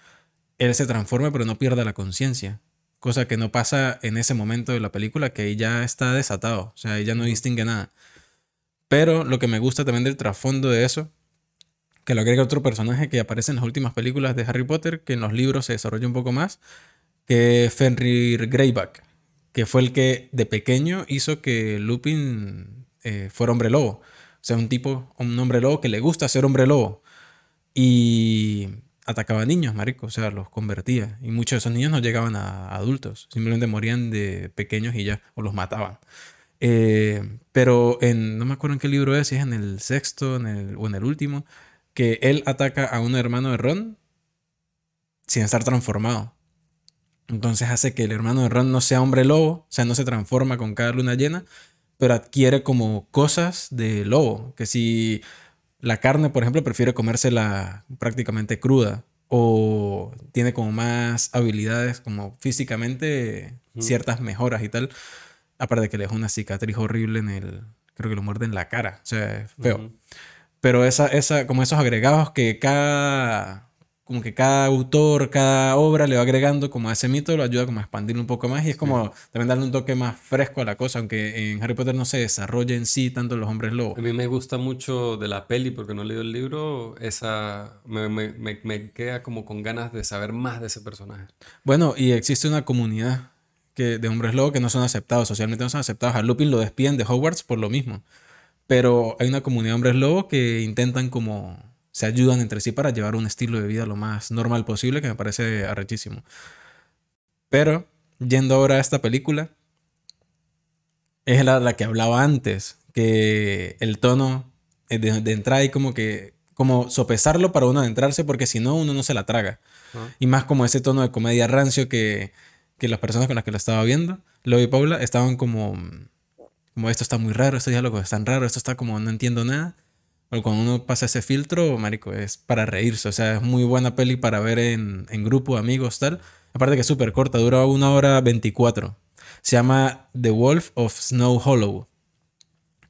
él se transforme pero no pierda la conciencia. Cosa que no pasa en ese momento de la película, que ya está desatado, o sea, ella no distingue nada. Pero lo que me gusta también del trasfondo de eso, que lo agrega otro personaje que aparece en las últimas películas de Harry Potter, que en los libros se desarrolla un poco más, que es Fenrir Greyback, que fue el que de pequeño hizo que Lupin eh, fuera hombre lobo. O sea, un tipo, un hombre lobo que le gusta ser hombre lobo. Y atacaba a niños, marico, o sea, los convertía. Y muchos de esos niños no llegaban a adultos, simplemente morían de pequeños y ya, o los mataban. Eh, pero en, no me acuerdo en qué libro es, si es en el sexto en el, o en el último, que él ataca a un hermano de Ron sin estar transformado. Entonces hace que el hermano de Ron no sea hombre lobo, o sea, no se transforma con cada luna llena, pero adquiere como cosas de lobo. Que si la carne, por ejemplo, prefiere comérsela prácticamente cruda o tiene como más habilidades como físicamente ciertas mejoras y tal. Aparte de que le deja una cicatriz horrible en el, creo que lo muerde en la cara, o sea, es feo. Pero esa, esa, como esos agregados que cada, como que cada autor, cada obra le va agregando como a ese mito, lo ayuda como a expandirlo un poco más y es como también darle un toque más fresco a la cosa, aunque en Harry Potter no se desarrolla en sí tanto los hombres lobos. A mí me gusta mucho de la peli, porque no he leído el libro, esa me, me, me, queda como con ganas de saber más de ese personaje. Bueno, y existe una comunidad que, de hombres lobos que no son aceptados, socialmente no son aceptados. A Lupin lo despiden de Hogwarts por lo mismo. Pero hay una comunidad de hombres lobo que intentan como se ayudan entre sí para llevar un estilo de vida lo más normal posible, que me parece arrechísimo. Pero, yendo ahora a esta película, es la, la que hablaba antes, que el tono de, de entrada y como que, como sopesarlo para uno adentrarse, porque si no, uno no se la traga. Y más como ese tono de comedia rancio que, que las personas con las que lo estaba viendo, Lo y Paula, estaban como como esto está muy raro, estos diálogos están raros, esto está como no entiendo nada. Pero cuando uno pasa ese filtro, marico, es para reírse. O sea, es muy buena peli para ver en, en grupo, amigos, tal. Aparte que es súper corta, dura una hora 24. Se llama The Wolf of Snow Hollow.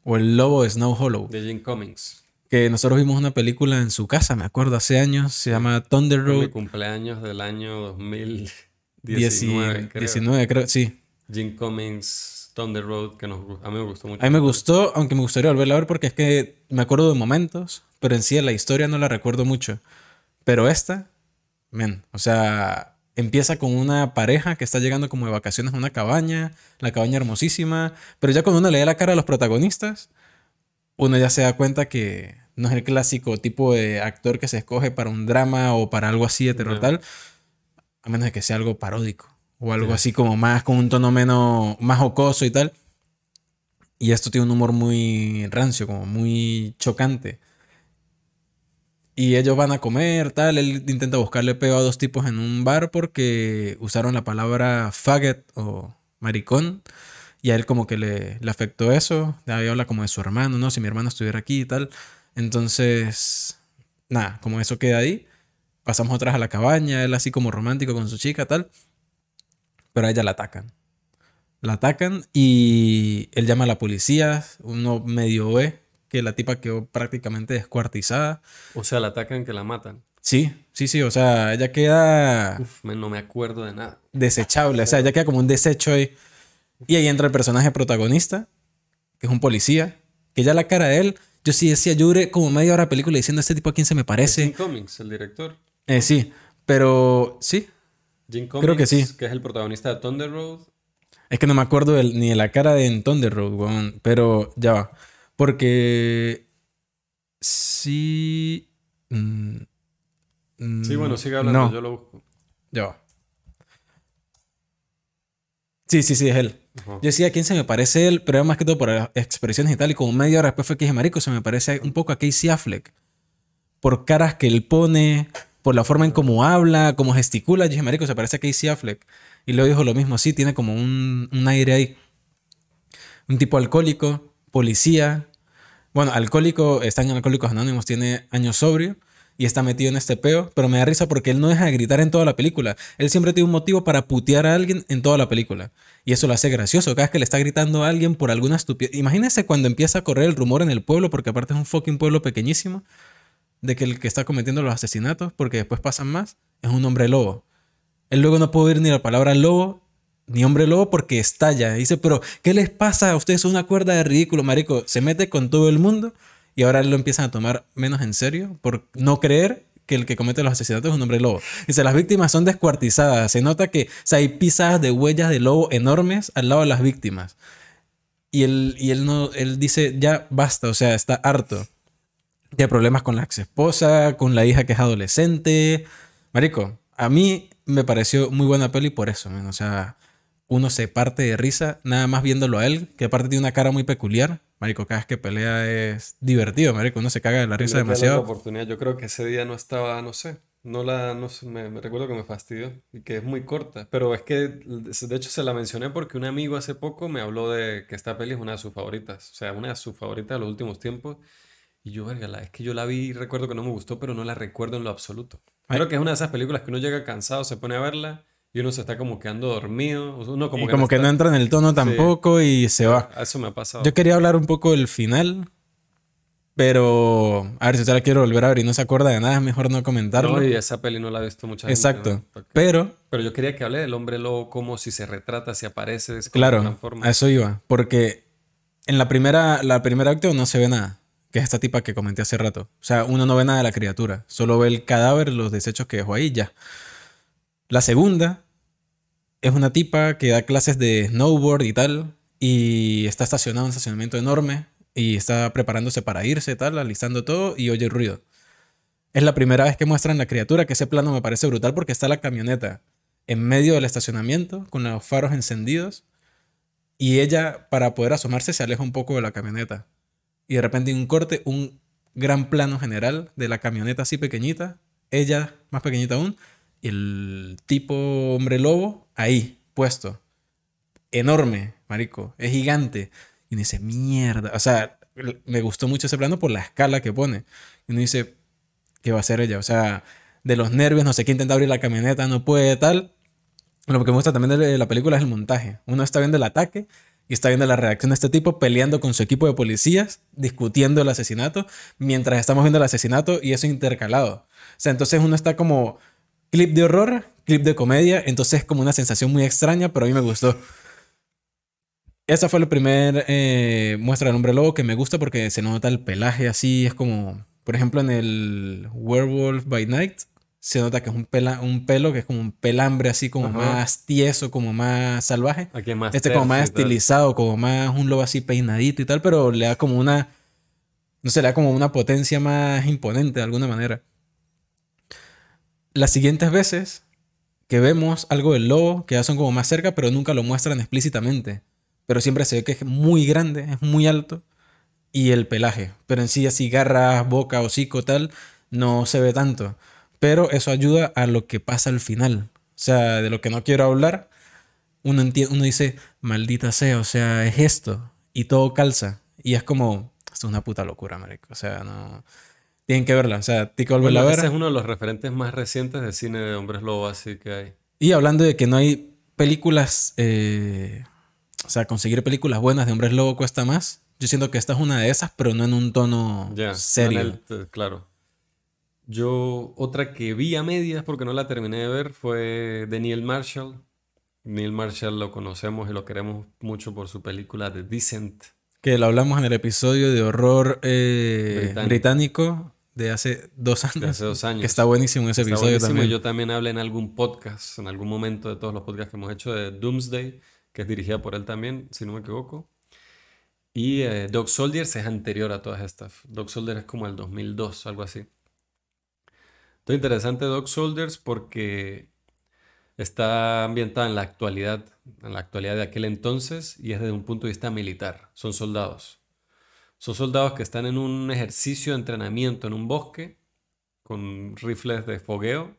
O El Lobo de Snow Hollow. De Jim Cummings. Que nosotros vimos una película en su casa, me acuerdo, hace años. Se llama Thunder Road. Mi cumpleaños del año 2019, creo. 19, creo, sí. Jim Cummings Thunder Road, que nos, a mí me gustó mucho. A mí me gustó, aunque me gustaría volverla a ver porque es que me acuerdo de momentos, pero en sí la historia no la recuerdo mucho. Pero esta, men, o sea, empieza con una pareja que está llegando como de vacaciones a una cabaña, la cabaña hermosísima, pero ya cuando uno le da la cara a los protagonistas, uno ya se da cuenta que no es el clásico tipo de actor que se escoge para un drama o para algo así de terror tal, a menos de que sea algo paródico o algo así como más con un tono menos más jocoso y tal. Y esto tiene un humor muy rancio, como muy chocante. Y ellos van a comer, tal. Él intenta buscarle peo a dos tipos en un bar porque usaron la palabra faggot o maricón. Y a él como que le, le afectó eso. Ahí habla como de su hermano, ¿no? Si mi hermano estuviera aquí y tal. Entonces, nada, como eso queda ahí. Pasamos otras a la cabaña, él así como romántico con su chica, tal pero a ella la atacan. La atacan y él llama a la policía, uno medio ve que la tipa quedó prácticamente descuartizada. O sea, la atacan que la matan. Sí, sí, sí, o sea, ella queda... Uf, no me acuerdo de nada. Desechable, o sea, ella queda como un desecho ahí. Y ahí entra el personaje protagonista, que es un policía, que ya la cara de él, yo sí decía, yo duré como media hora de película diciendo, este tipo a quién se me parece. Jim Cummings, el director. Eh, sí, pero sí, Jim Cummings, Creo que sí. Que es el protagonista de Thunder Road. Es que no me acuerdo ni de la cara de Thunder Road, pero ya va. Porque sí. Mm, sí, bueno, sigue hablando, yo lo busco. Ya va. Sí, sí, sí, es él. Yo decía, ¿a quién se me parece él? Pero más que todo por expresiones y tal. Y como media hora después fue que dije, marico, se me parece un poco a Casey Affleck. Por caras que él pone, por la forma en cómo habla, cómo gesticula. Yo dije, marico, se parece a Casey Affleck. Y luego dijo lo mismo, sí, tiene como un, aire ahí. Un tipo alcohólico, policía. Bueno, alcohólico, está en Alcohólicos Anónimos, tiene años sobrio y está metido en este peo, pero me da risa porque él no deja de gritar en toda la película. Él siempre tiene un motivo para putear a alguien en toda la película. Y eso lo hace gracioso. Cada vez que le está gritando a alguien por alguna estupidez. Imagínense cuando empieza a correr el rumor en el pueblo, porque aparte es un fucking pueblo pequeñísimo de que el que está cometiendo los asesinatos, porque después pasan más, es un hombre lobo. Él luego no puede oír ni la palabra lobo ni hombre lobo porque estalla. dice, pero ¿qué les pasa? a Ustedes una cuerda de ridículo, marico. Se mete con todo el mundo y ahora lo empiezan a tomar menos en serio por no creer que el que comete los asesinatos es un hombre lobo. Dice, las víctimas son descuartizadas. Se nota que hay pisadas de huellas de lobo enormes al lado de las víctimas. Y él, y él, no, él dice, ya basta, o sea, está harto. Tiene problemas con la ex esposa, con la hija que es adolescente. Marico, a mí me pareció muy buena peli por eso, O sea, uno se parte de risa nada más viéndolo a él, que aparte tiene una cara muy peculiar. Marico, cada vez que pelea es divertido, marico. Uno se caga de la risa demasiado. oportunidad. Yo creo que ese día no estaba, no sé, no la, no me, me, recuerdo que me fastidió y que es muy corta. Pero es que, de hecho, se la mencioné porque un amigo hace poco me habló de que esta peli es una de sus favoritas. O sea, una de sus favoritas de los últimos tiempos. Y yo, verga, es que yo la vi y recuerdo que no me gustó, pero no la recuerdo en lo absoluto. Creo que es una de esas películas que uno llega cansado, se pone a verla y uno se está como quedando dormido. Uno como y que como no que no entra en el tono tampoco y se va. Eso me ha pasado. Yo quería hablar un poco del final, pero a ver si usted la quiero volver a ver y no se acuerda de nada, es mejor no comentarlo. No, y esa peli no la ha visto mucha gente. Exacto. Pero. Pero yo quería que hable del hombre lobo, como si se retrata, si aparece. Claro, a eso iba. Porque en la primera, la primera acto no se ve nada que es esta tipa que comenté hace rato. O sea, uno no ve nada de la criatura, solo ve el cadáver, los desechos que dejó ahí ya. La segunda es una tipa que da clases de snowboard y tal, y está estacionado en un estacionamiento enorme, y está preparándose para irse, tal, alistando todo, y oye ruido. Es la primera vez que muestran la criatura, que ese plano me parece brutal porque está la camioneta en medio del estacionamiento, con los faros encendidos, y ella, para poder asomarse, se aleja un poco de la camioneta y de repente un corte, un gran plano general de la camioneta así pequeñita, ella más pequeñita aún, y el tipo hombre lobo ahí, puesto. Enorme, marico, es gigante. Y uno dice, mierda, o sea, me gustó mucho ese plano por la escala que pone. Y uno dice, ¿qué va a hacer ella? O sea, de los nervios, no sé qué intenta abrir la camioneta, no puede, tal. Lo que me gusta también de la película es el montaje. Uno está viendo el ataque y está viendo la reacción de este tipo peleando con su equipo de policías, discutiendo el asesinato, mientras estamos viendo el asesinato y eso intercalado. O sea, entonces uno está como clip de horror, clip de comedia, entonces es como una sensación muy extraña, pero a mí me gustó. Esa fue la primera eh, muestra del hombre lobo que me gusta porque se nota el pelaje así, es como, por ejemplo, en el Werewolf by Night, se nota que es un, pela, un pelo que es como un pelambre así como más tieso, como más salvaje. Aquí más este como más estilizado, como más un lobo así peinadito y tal, pero le da como una, no sé, le da como una potencia más imponente de alguna manera. Las siguientes veces que vemos algo del lobo, que ya son como más cerca, pero nunca lo muestran explícitamente. Pero siempre se ve que es muy grande, es muy alto, y el pelaje. Pero en sí así garras, boca, hocico, tal, no se ve tanto pero eso ayuda a lo que pasa al final. O sea, de lo que no quiero hablar, uno, uno dice, maldita sea, o sea, es esto, y todo calza. Y es como, es una puta locura, marico. O sea, no... Tienen que verla, o sea, tiene que volverla a ver. Ese es uno de los referentes más recientes de cine de hombres lobo, así que hay. Y hablando de que no hay películas, eh, o sea, conseguir películas buenas de hombres lobo cuesta más. Yo siento que esta es una de esas, pero no en un tono serio. Eh, claro. Yo, otra que vi a medias porque no la terminé de ver fue de Neil Marshall. Neil Marshall lo conocemos y lo queremos mucho por su película The Descent. Que lo hablamos en el episodio de horror eh, británico. de hace dos años. De hace dos años. Que está buenísimo ese episodio también. Yo también hablé en algún podcast, en algún momento de todos los podcasts que hemos hecho de Doomsday, que es dirigida por él también, si no me equivoco. Y eh, Dog Soldiers es anterior a todas estas. Dog Soldiers es como el 2002, algo así. Esto interesante Dog Soldiers porque está ambientada en la actualidad, en la actualidad de aquel entonces y es desde un punto de vista militar. Son soldados. Son soldados que están en un ejercicio de entrenamiento en un bosque con rifles de fogueo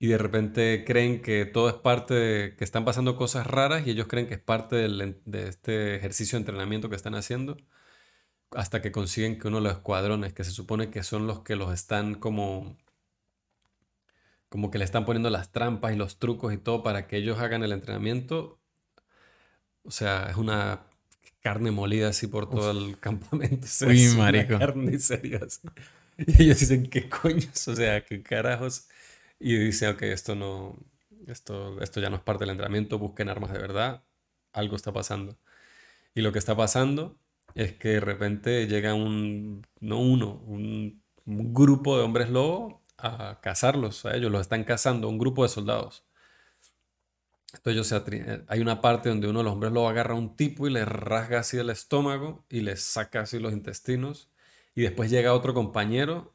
y de repente creen que todo es parte de que están pasando cosas raras y ellos creen que es parte de este ejercicio de entrenamiento que están haciendo hasta que consiguen que uno de los escuadrones que se supone que son los que los están como como que le están poniendo las trampas y los trucos y todo para que ellos hagan el entrenamiento. O sea, es una carne molida así por todo el campamento. Uy, marico. carne y ellos dicen, ¿qué coños? O sea, ¿qué carajos? Y dicen, ok, esto no, esto, esto ya no es parte del entrenamiento, busquen armas de verdad, algo está pasando. Y lo que está pasando es que de repente llega un, no uno, un, un grupo de hombres lobo a cazarlos, a ellos los están cazando, un grupo de soldados. Entonces eh, hay una parte donde uno de los hombres lo agarra a un tipo y le rasga así el estómago y le saca así los intestinos. Y después llega otro compañero,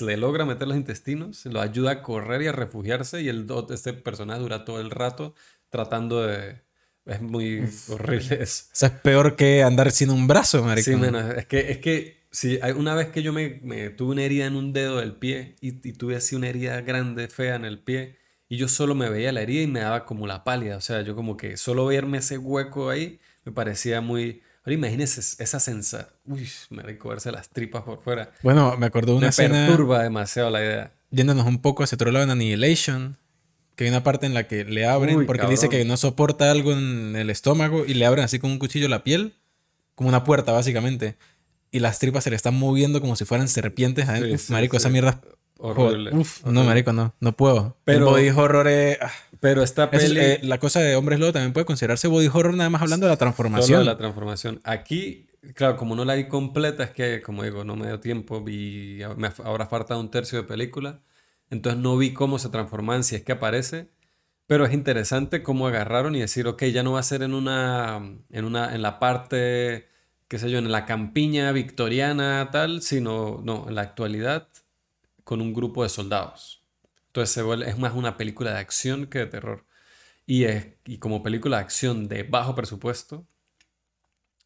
le logra meter los intestinos, lo ayuda a correr y a refugiarse y el, este personaje dura todo el rato tratando de... Es muy horrible eso. Es peor que andar sin un brazo, marico. Sí, es que, es que Sí, una vez que yo me, me, tuve una herida en un dedo del pie y, tuve así una herida grande, fea en el pie, y yo solo me veía la herida y me daba como la pálida, o sea, yo como que solo verme ese hueco ahí me parecía muy, Ahora imagínese esa sensación. Uy, me rico verse las tripas por fuera. Bueno, me acuerdo de una me escena... perturba demasiado la idea. Yéndonos un poco hacia otro lado en Annihilation, que hay una parte en la que le abren porque dice que no soporta algo en el estómago y le abren así con un cuchillo la piel, como una puerta básicamente. Y las tripas se le están moviendo como si fueran serpientes. marico, esa mierda Horrible. Uf, no, marico, no. No puedo. Pero, body horror es... Ah. Pero esta peli... Eh, la cosa de Hombres Lobo también puede considerarse body horror nada más hablando de la transformación. de la transformación. Aquí, claro, como no la vi completa, es que, como digo, no me dio tiempo. Vi... Me habrá faltado un tercio de película. Entonces no vi cómo se transforman, si es que aparece. Pero es interesante cómo agarraron y decir, ok, ya no va a ser en una... En, una, en la parte qué sé yo, en la campiña victoriana tal, sino, no, en la actualidad con un grupo de soldados. Entonces se vuelve, es más una película de acción que de terror. Y, es, y como película de acción de bajo presupuesto,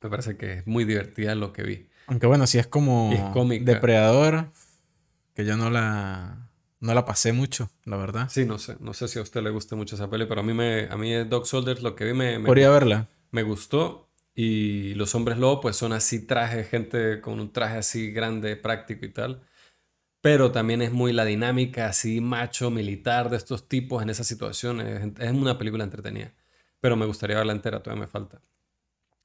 me parece que es muy divertida lo que vi. Aunque bueno, si es como Depredador, que yo no la, no la pasé mucho, la verdad. Sí, no sé. No sé si a usted le guste mucho esa peli, pero a mí, me, a mí Dog Soldiers lo que vi me... Podría verla. Me gustó. Y los hombres lobo pues son así traje, gente con un traje así grande, práctico y tal pero también es muy la dinámica así macho, militar de estos tipos en esas situaciones. Es una película entretenida, pero me gustaría verla entera, todavía me falta.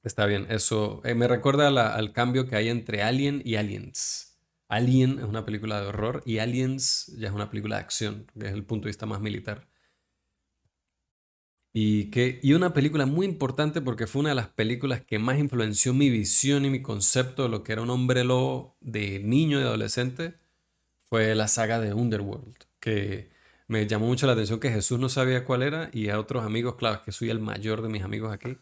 Está bien, eso eh, me recuerda al cambio que hay entre Alien y Aliens. Alien es una película de horror y Aliens ya es una película de acción, desde el punto de vista más militar. Y, que, y una película muy importante porque fue una de las películas que más influenció mi visión y mi concepto de lo que era un hombre lobo de niño y adolescente fue la saga de Underworld, que me llamó mucho la atención que Jesús no sabía cuál era y a otros amigos, claro, que soy el mayor de mis amigos aquí.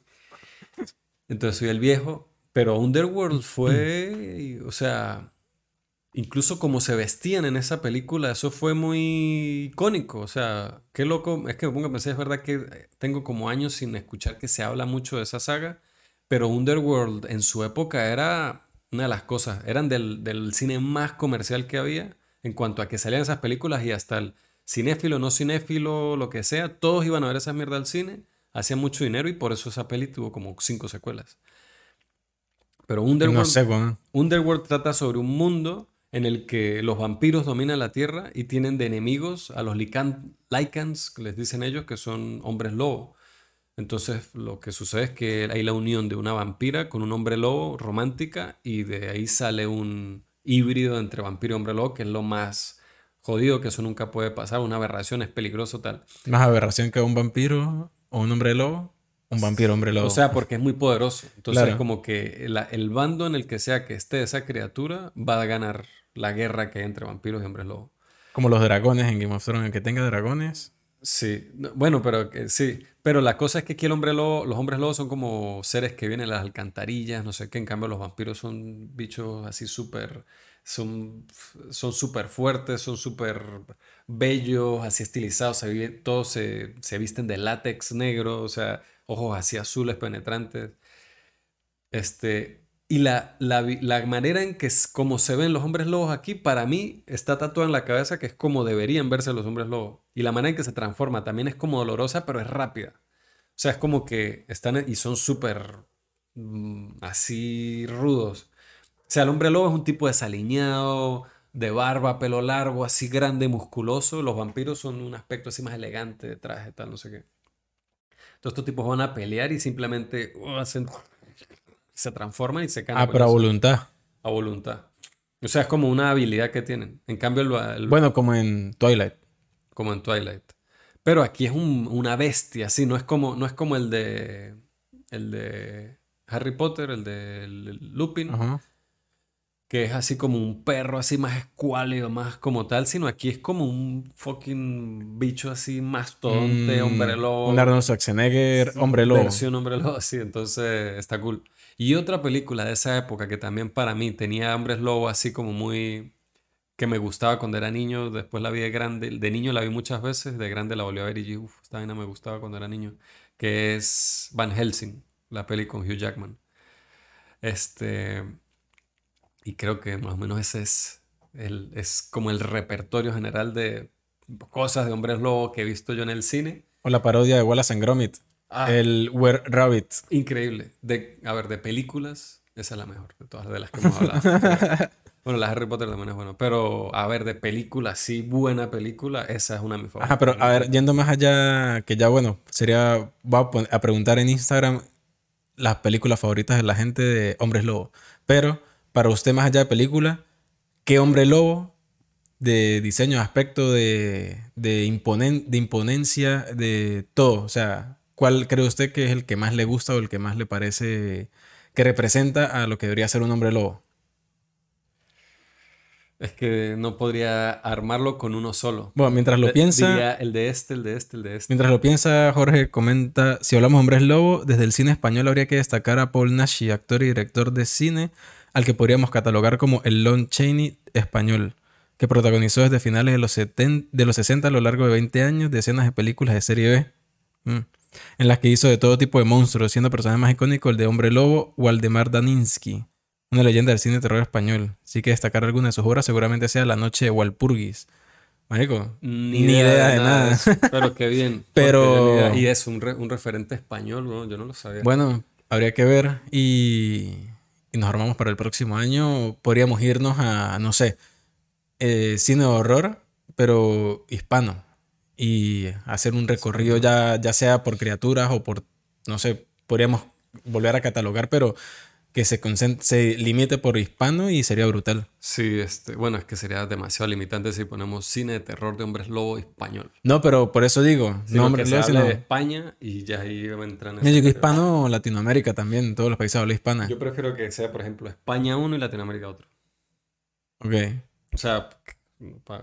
Entonces soy el viejo, pero Underworld fue, o sea, incluso como se vestían en esa película, eso fue muy icónico, o sea, qué loco, es que me pongo a pensar, es verdad que tengo como años sin escuchar que se habla mucho de esa saga, pero Underworld en su época era una de las cosas, eran del, del cine más comercial que había en cuanto a que salían esas películas y hasta el cinéfilo, no cinéfilo, lo que sea, todos iban a ver esa mierda al cine, hacían mucho dinero y por eso esa peli tuvo como cinco secuelas. Pero Underworld, Underworld trata sobre un mundo en el que los vampiros dominan la Tierra y tienen de enemigos a los Lycans, que les dicen ellos, que son hombres lobo. Entonces lo que sucede es que hay la unión de una vampira con un hombre lobo romántica y de ahí sale un, híbrido entre vampiro y hombre lobo, que es lo más jodido, que eso nunca puede pasar, una aberración es peligroso tal. Más aberración que un vampiro o un hombre lobo, un vampiro hombre lobo. O sea, porque es muy poderoso. Entonces, como que el bando en el que sea que esté esa criatura va a ganar la guerra que hay entre vampiros y hombres lobo. Como los dragones en Game of Thrones, el que tenga dragones. Sí, bueno, pero sí, pero la cosa es que aquí el hombre lobo, los hombres lobos son como seres que vienen de las alcantarillas, no sé qué, en cambio los vampiros son bichos así súper, son súper fuertes, son súper bellos, así estilizados, todos se, se, visten de látex negro, o sea, ojos así azules penetrantes. Este, y la, la, manera en que como se ven los hombres lobos aquí, para mí está tatuada en la cabeza que es como deberían verse los hombres lobos. Y la manera en que se transforma también es como dolorosa, pero es rápida. O sea, es como que están y son súper mm, así rudos. O sea, el hombre lobo es un tipo desaliñado, de barba, pelo largo, así grande, musculoso. Los vampiros son un aspecto así más elegante de traje, tal, no sé qué. Todos estos tipos van a pelear y simplemente uh, hacen se transforman y se caen. Ah, pero a voluntad. A voluntad. O sea, es como una habilidad que tienen. En cambio, el, bueno, como en Twilight. Como en Twilight. Pero aquí es una bestia, sí, no es como, no es como el de. El de Harry Potter, el de Lupin. Que es así como un perro así más escuálido, más como tal, sino aquí es como un fucking bicho así más tonte, mm, hombre lobo. Un Arnold Schwarzenegger, hombre lobo. Versión hombre lobo, sí, entonces está cool. Y otra película de esa época que también para mí tenía hombres lobo así como muy... que me gustaba cuando era niño, después la vi de grande, de niño la vi muchas veces, de grande la volví a ver y dije, uff, esta vaina me gustaba cuando era niño, que es Van Helsing, la peli con Hugh Jackman. Este... Y creo que más o menos ese es, el, es como el repertorio general de cosas de hombres lobo que he visto yo en el cine. O la parodia de Wallace and Gromit. Ah. el Were Rabbit. Increíble. De, a ver, de películas, esa es la mejor de todas de las que hemos hablado. bueno, la Harry Potter también es buena. Pero, a ver, de película, sí, buena película, esa es una de mis favoritas. Ajá, pero a ver, yendo más allá, que ya bueno, sería, voy a, a preguntar en Instagram las películas favoritas de la gente de Hombres Lobo. Pero, para usted más allá de película, ¿qué hombre lobo de diseño, aspecto, de, de, de imponencia, de todo? O sea, ¿cuál cree usted que es el que más le gusta o el que más le parece que representa a lo que debería ser un hombre lobo? Es que no podría armarlo con uno solo. Bueno, mientras lo piensa. el de este, el de este, el de este. Mientras lo piensa, Jorge comenta: si hablamos de hombres lobo, desde el cine español habría que destacar a Paul Nashi, actor y director de cine, al que podríamos catalogar como el Lon Chaney español, que protagonizó desde finales de los, de los 60 a lo largo de 20 años decenas de películas de serie B, mm, en las que hizo de todo tipo de monstruos, siendo personaje más icónico el de Hombre Lobo, Waldemar Daninsky, una leyenda del cine de terror español. Así que destacar alguna de sus obras seguramente sea La Noche de Walpurgis. Marico, ni, idea, de nada. pero qué bien. Pero... Y es un, referente español, ¿no? yo no lo sabía. Bueno, habría que ver y y nos armamos para el próximo año, podríamos irnos a, no sé, eh, cine de horror, pero hispano. Y hacer un recorrido ya, ya sea por criaturas o por, no sé, podríamos volver a catalogar, pero que se, se limite por hispano y sería brutal. Sí, este, bueno, es que sería demasiado limitante si ponemos cine de terror de hombres lobo español. No, pero por eso digo, no hombres lobo, sino de España y ya ahí entrar en Yo digo hispano Latinoamérica también, todos los países hablan hispana. Yo prefiero que sea, por ejemplo, España uno y Latinoamérica otro. Ok. O sea,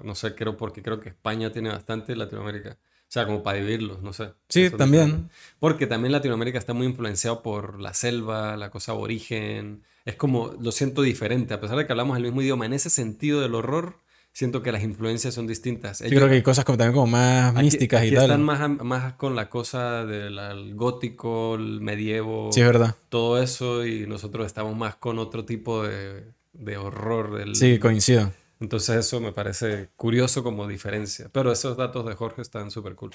no sé, creo porque creo que España tiene bastante Latinoamérica. O sea, como para vivirlos, no sé. Sí, también. Porque también Latinoamérica está muy influenciado por la selva, la cosa aborigen. Es como, lo siento diferente, a pesar de que hablamos el mismo idioma. En ese sentido del horror, siento que las influencias son distintas. Yo creo que hay cosas como, también como más místicas y tal. Están más, más con la cosa del gótico, el medievo. Sí, es verdad. Todo eso y nosotros estamos más con otro tipo de, de horror. Del, sí, coincido. Entonces eso me parece curioso como diferencia. Pero esos datos de Jorge están súper cool.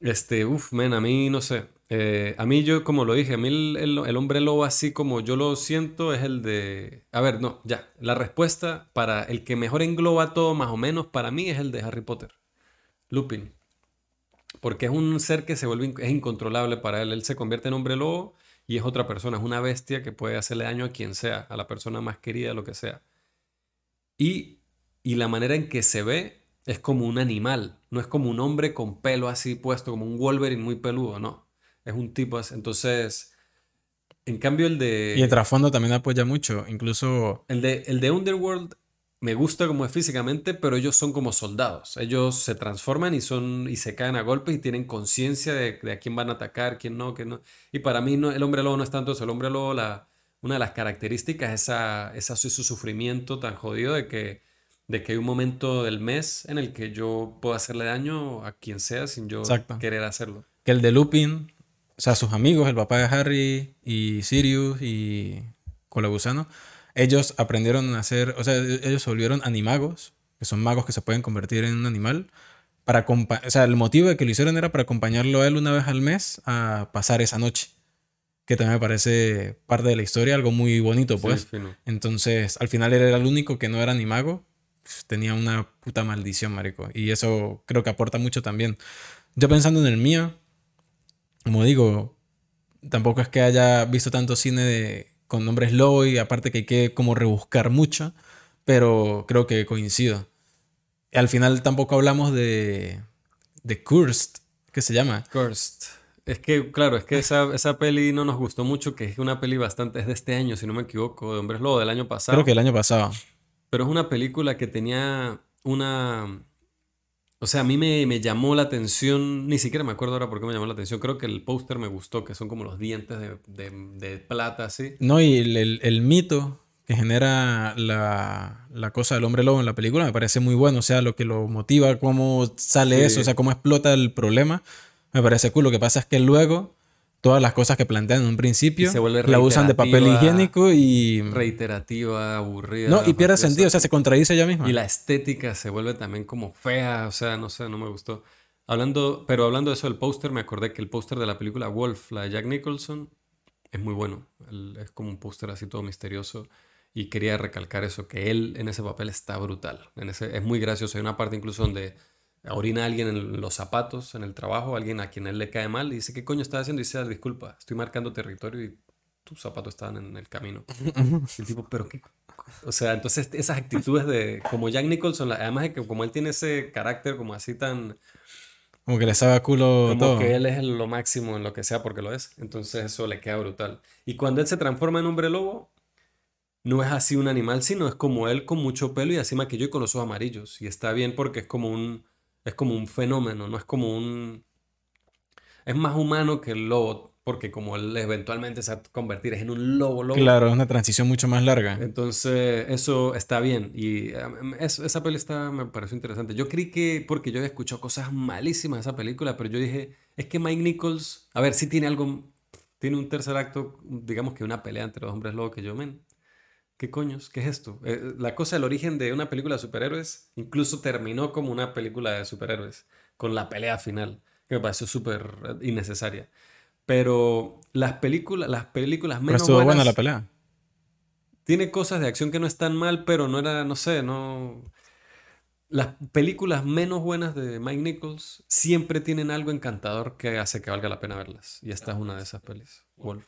Este, uff, men, a mí no sé. Eh, a mí yo, como lo dije, a mí el, hombre lobo así como yo lo siento es el de... A ver, no, ya. La respuesta para el que mejor engloba todo más o menos para mí es el de Harry Potter. Lupin. Porque es un ser que se vuelve, es incontrolable para él. Él se convierte en hombre lobo y es otra persona, es una bestia que puede hacerle daño a quien sea, a la persona más querida, lo que sea. Y, la manera en que se ve es como un animal, no es como un hombre con pelo así puesto, como un Wolverine muy peludo, no. Es un tipo así. Entonces, en cambio el de... Y el trasfondo también apoya mucho, incluso... El de, el de Underworld me gusta como es físicamente, pero ellos son como soldados. Ellos se transforman y son y se caen a golpes y tienen conciencia de, a quién van a atacar, quién no, quién no. Y para mí no, el hombre lobo no es tanto eso. El hombre lobo, la, una de las características es esa, esa, su sufrimiento tan jodido de que, de que hay un momento del mes en el que yo puedo hacerle daño a quien sea sin yo querer hacerlo. Que el de Lupin, o sea, sus amigos, el papá de Harry y Sirius y Colagusano, ellos aprendieron a hacer, o sea, ellos se volvieron animagos, que son magos que se pueden convertir en un animal. Para o sea, el motivo de que lo hicieron era para acompañarlo a él una vez al mes a pasar esa noche que también me parece parte de la historia, algo muy bonito, pues. Entonces, al final él era el único que no era ni mago. Tenía una puta maldición, marico. Y eso creo que aporta mucho también. Yo pensando en el mío, como digo, tampoco es que haya visto tanto cine de, con nombres low y aparte que hay que como rebuscar mucho, pero creo que coincido. al final tampoco hablamos de, de Cursed, ¿qué se llama? Cursed. Es que, claro, es que esa, esa, peli no nos gustó mucho, que es una peli bastante, es de este año, si no me equivoco, de Hombres Lobo, del año pasado. Creo que el año pasado. Pero es una película que tenía una... O sea, a mí me, me llamó la atención, ni siquiera me acuerdo ahora por qué me llamó la atención, creo que el póster me gustó, que son como los dientes de, de, de plata, así. No, y el, el, el mito que genera la, la, cosa del hombre lobo en la película me parece muy bueno, o sea, lo que lo motiva, cómo sale eso, o sea, cómo explota el problema me parece cool. Lo que pasa es que luego todas las cosas que plantean en un principio la usan de papel higiénico y reiterativa, aburrida. No, y pierde sentido, o sea, se contradice ella misma. Y la estética se vuelve también como fea, o sea, no sé, no me gustó. Hablando, pero hablando de eso del póster, me acordé que el póster de la película Wolf, la de Jack Nicholson, es muy bueno. es como un póster así todo misterioso. Y quería recalcar eso, que él en ese papel está brutal. En ese, es muy gracioso. Hay una parte incluso donde orina a alguien en los zapatos, en el trabajo, alguien a quien él le cae mal, y dice, ¿qué coño estás haciendo? Y dice, ah, disculpa, estoy marcando territorio y tus zapatos estaban en el camino. y el tipo, pero qué... O sea, entonces esas actitudes de, como Jack Nicholson, además de que como él tiene ese carácter como así tan... Como que le sabe a culo como todo. que él es lo máximo en lo que sea porque lo es. Entonces eso le queda brutal. Y cuando él se transforma en hombre lobo, no es así un animal, sino es como él con mucho pelo y así maquillo y con los ojos amarillos. Y está bien porque es como un es como un fenómeno, no es como un... Es más humano que el lobo, porque como él eventualmente se va a convertir en un lobo lobo. Claro, es una transición mucho más larga. Entonces, eso está bien. Y um, esa peli me pareció interesante. Yo creí que, porque yo había escuchado cosas malísimas de esa película, pero yo dije, es que Mike Nichols, a ver, sí tiene algo, tiene un tercer acto, digamos que una pelea entre los hombres lobo que yo, men, ¿Qué coños? ¿Qué es esto? Eh, la cosa del origen de una película de superhéroes incluso terminó como una película de superhéroes, con la pelea final, que me pareció súper eh, innecesaria. Pero las películas, las películas menos pero buena la pelea. Tiene cosas de acción que no están mal, pero no era, no sé, no... Las películas menos buenas de Mike Nichols siempre tienen algo encantador que hace que valga la pena verlas. Y esta es una de esas pelis, Wolf.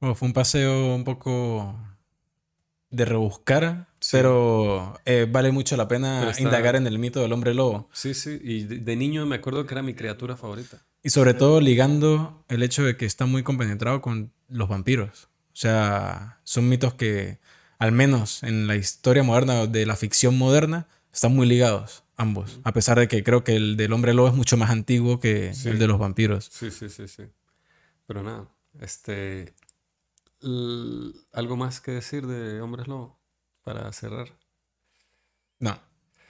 Bueno, fue un paseo un poco de rebuscar, pero eh, vale mucho la pena indagar en el mito del hombre lobo. Sí, sí, y de, niño me acuerdo que era mi criatura favorita. Y sobre todo ligando el hecho de que está muy compenetrado con los vampiros. O sea, son mitos que, al menos en la historia moderna, de la ficción moderna, están muy ligados ambos. A pesar de que creo que el del hombre lobo es mucho más antiguo que el de los vampiros. Sí, sí, sí, sí. Pero nada, este, ¿Algo más que decir de Hombres Lobo para cerrar? No.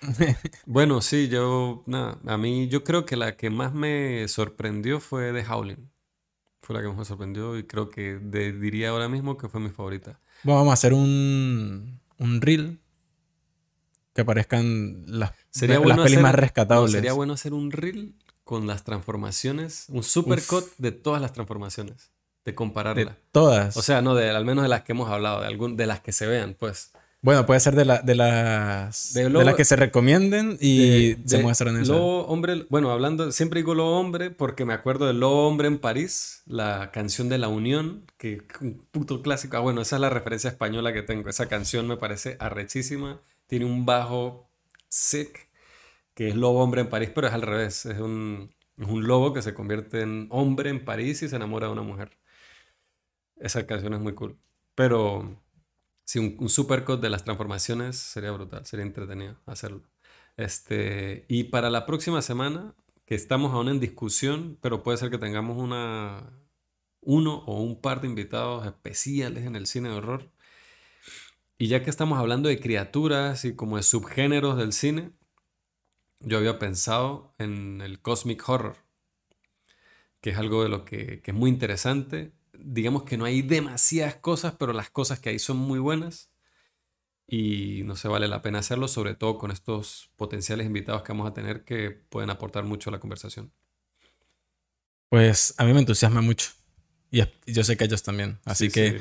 bueno, sí, yo, nada, a mí yo creo que la que más me sorprendió fue The Howling. Fue la que más me sorprendió y creo que diría ahora mismo que fue mi favorita. vamos a hacer un, un reel que aparezcan las, sería las pelis más rescatables. sería bueno hacer un reel con las transformaciones, un supercut de todas las transformaciones de compararla. De todas. O sea, no, de, al menos de las que hemos hablado, de, algún, de las que se vean, pues. Bueno, puede ser de, la, de las de, las que se recomienden y se muestran eso. Lobo Hombre, bueno, hablando, siempre digo Lobo Hombre porque me acuerdo de Lobo Hombre en París, la canción de la Unión, que un puto clásico. Ah, bueno, esa es la referencia española que tengo. Esa canción me parece arrechísima. Tiene un bajo sick, que es Lobo Hombre en París, pero es al revés. Es un, es un lobo que se convierte en hombre en París y se enamora de una mujer. Esa canción es muy cool. Pero si un, un supercut de las transformaciones sería brutal, sería entretenido hacerlo. Este, y para la próxima semana, que estamos aún en discusión, pero puede ser que tengamos una, uno o un par de invitados especiales en el cine de horror. Y ya que estamos hablando de criaturas y como de subgéneros del cine, yo había pensado en el cosmic horror, que es algo de lo que, que es muy interesante digamos que no hay demasiadas cosas, pero las cosas que hay son muy buenas y no se vale la pena hacerlo, sobre todo con estos potenciales invitados que vamos a tener que pueden aportar mucho a la conversación. Pues a mí me entusiasma mucho y yo sé que ellos también, así que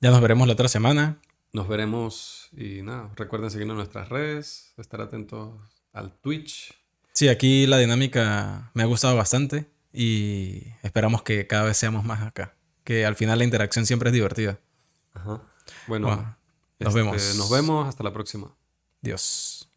ya nos veremos la otra semana. Nos veremos y nada, recuerden seguirnos en nuestras redes, estar atentos al Twitch. Sí, aquí la dinámica me ha gustado bastante y esperamos que cada vez seamos más acá que al final la interacción siempre es divertida. Ajá. Bueno, nos este, vemos. Nos vemos, hasta la próxima. Dios.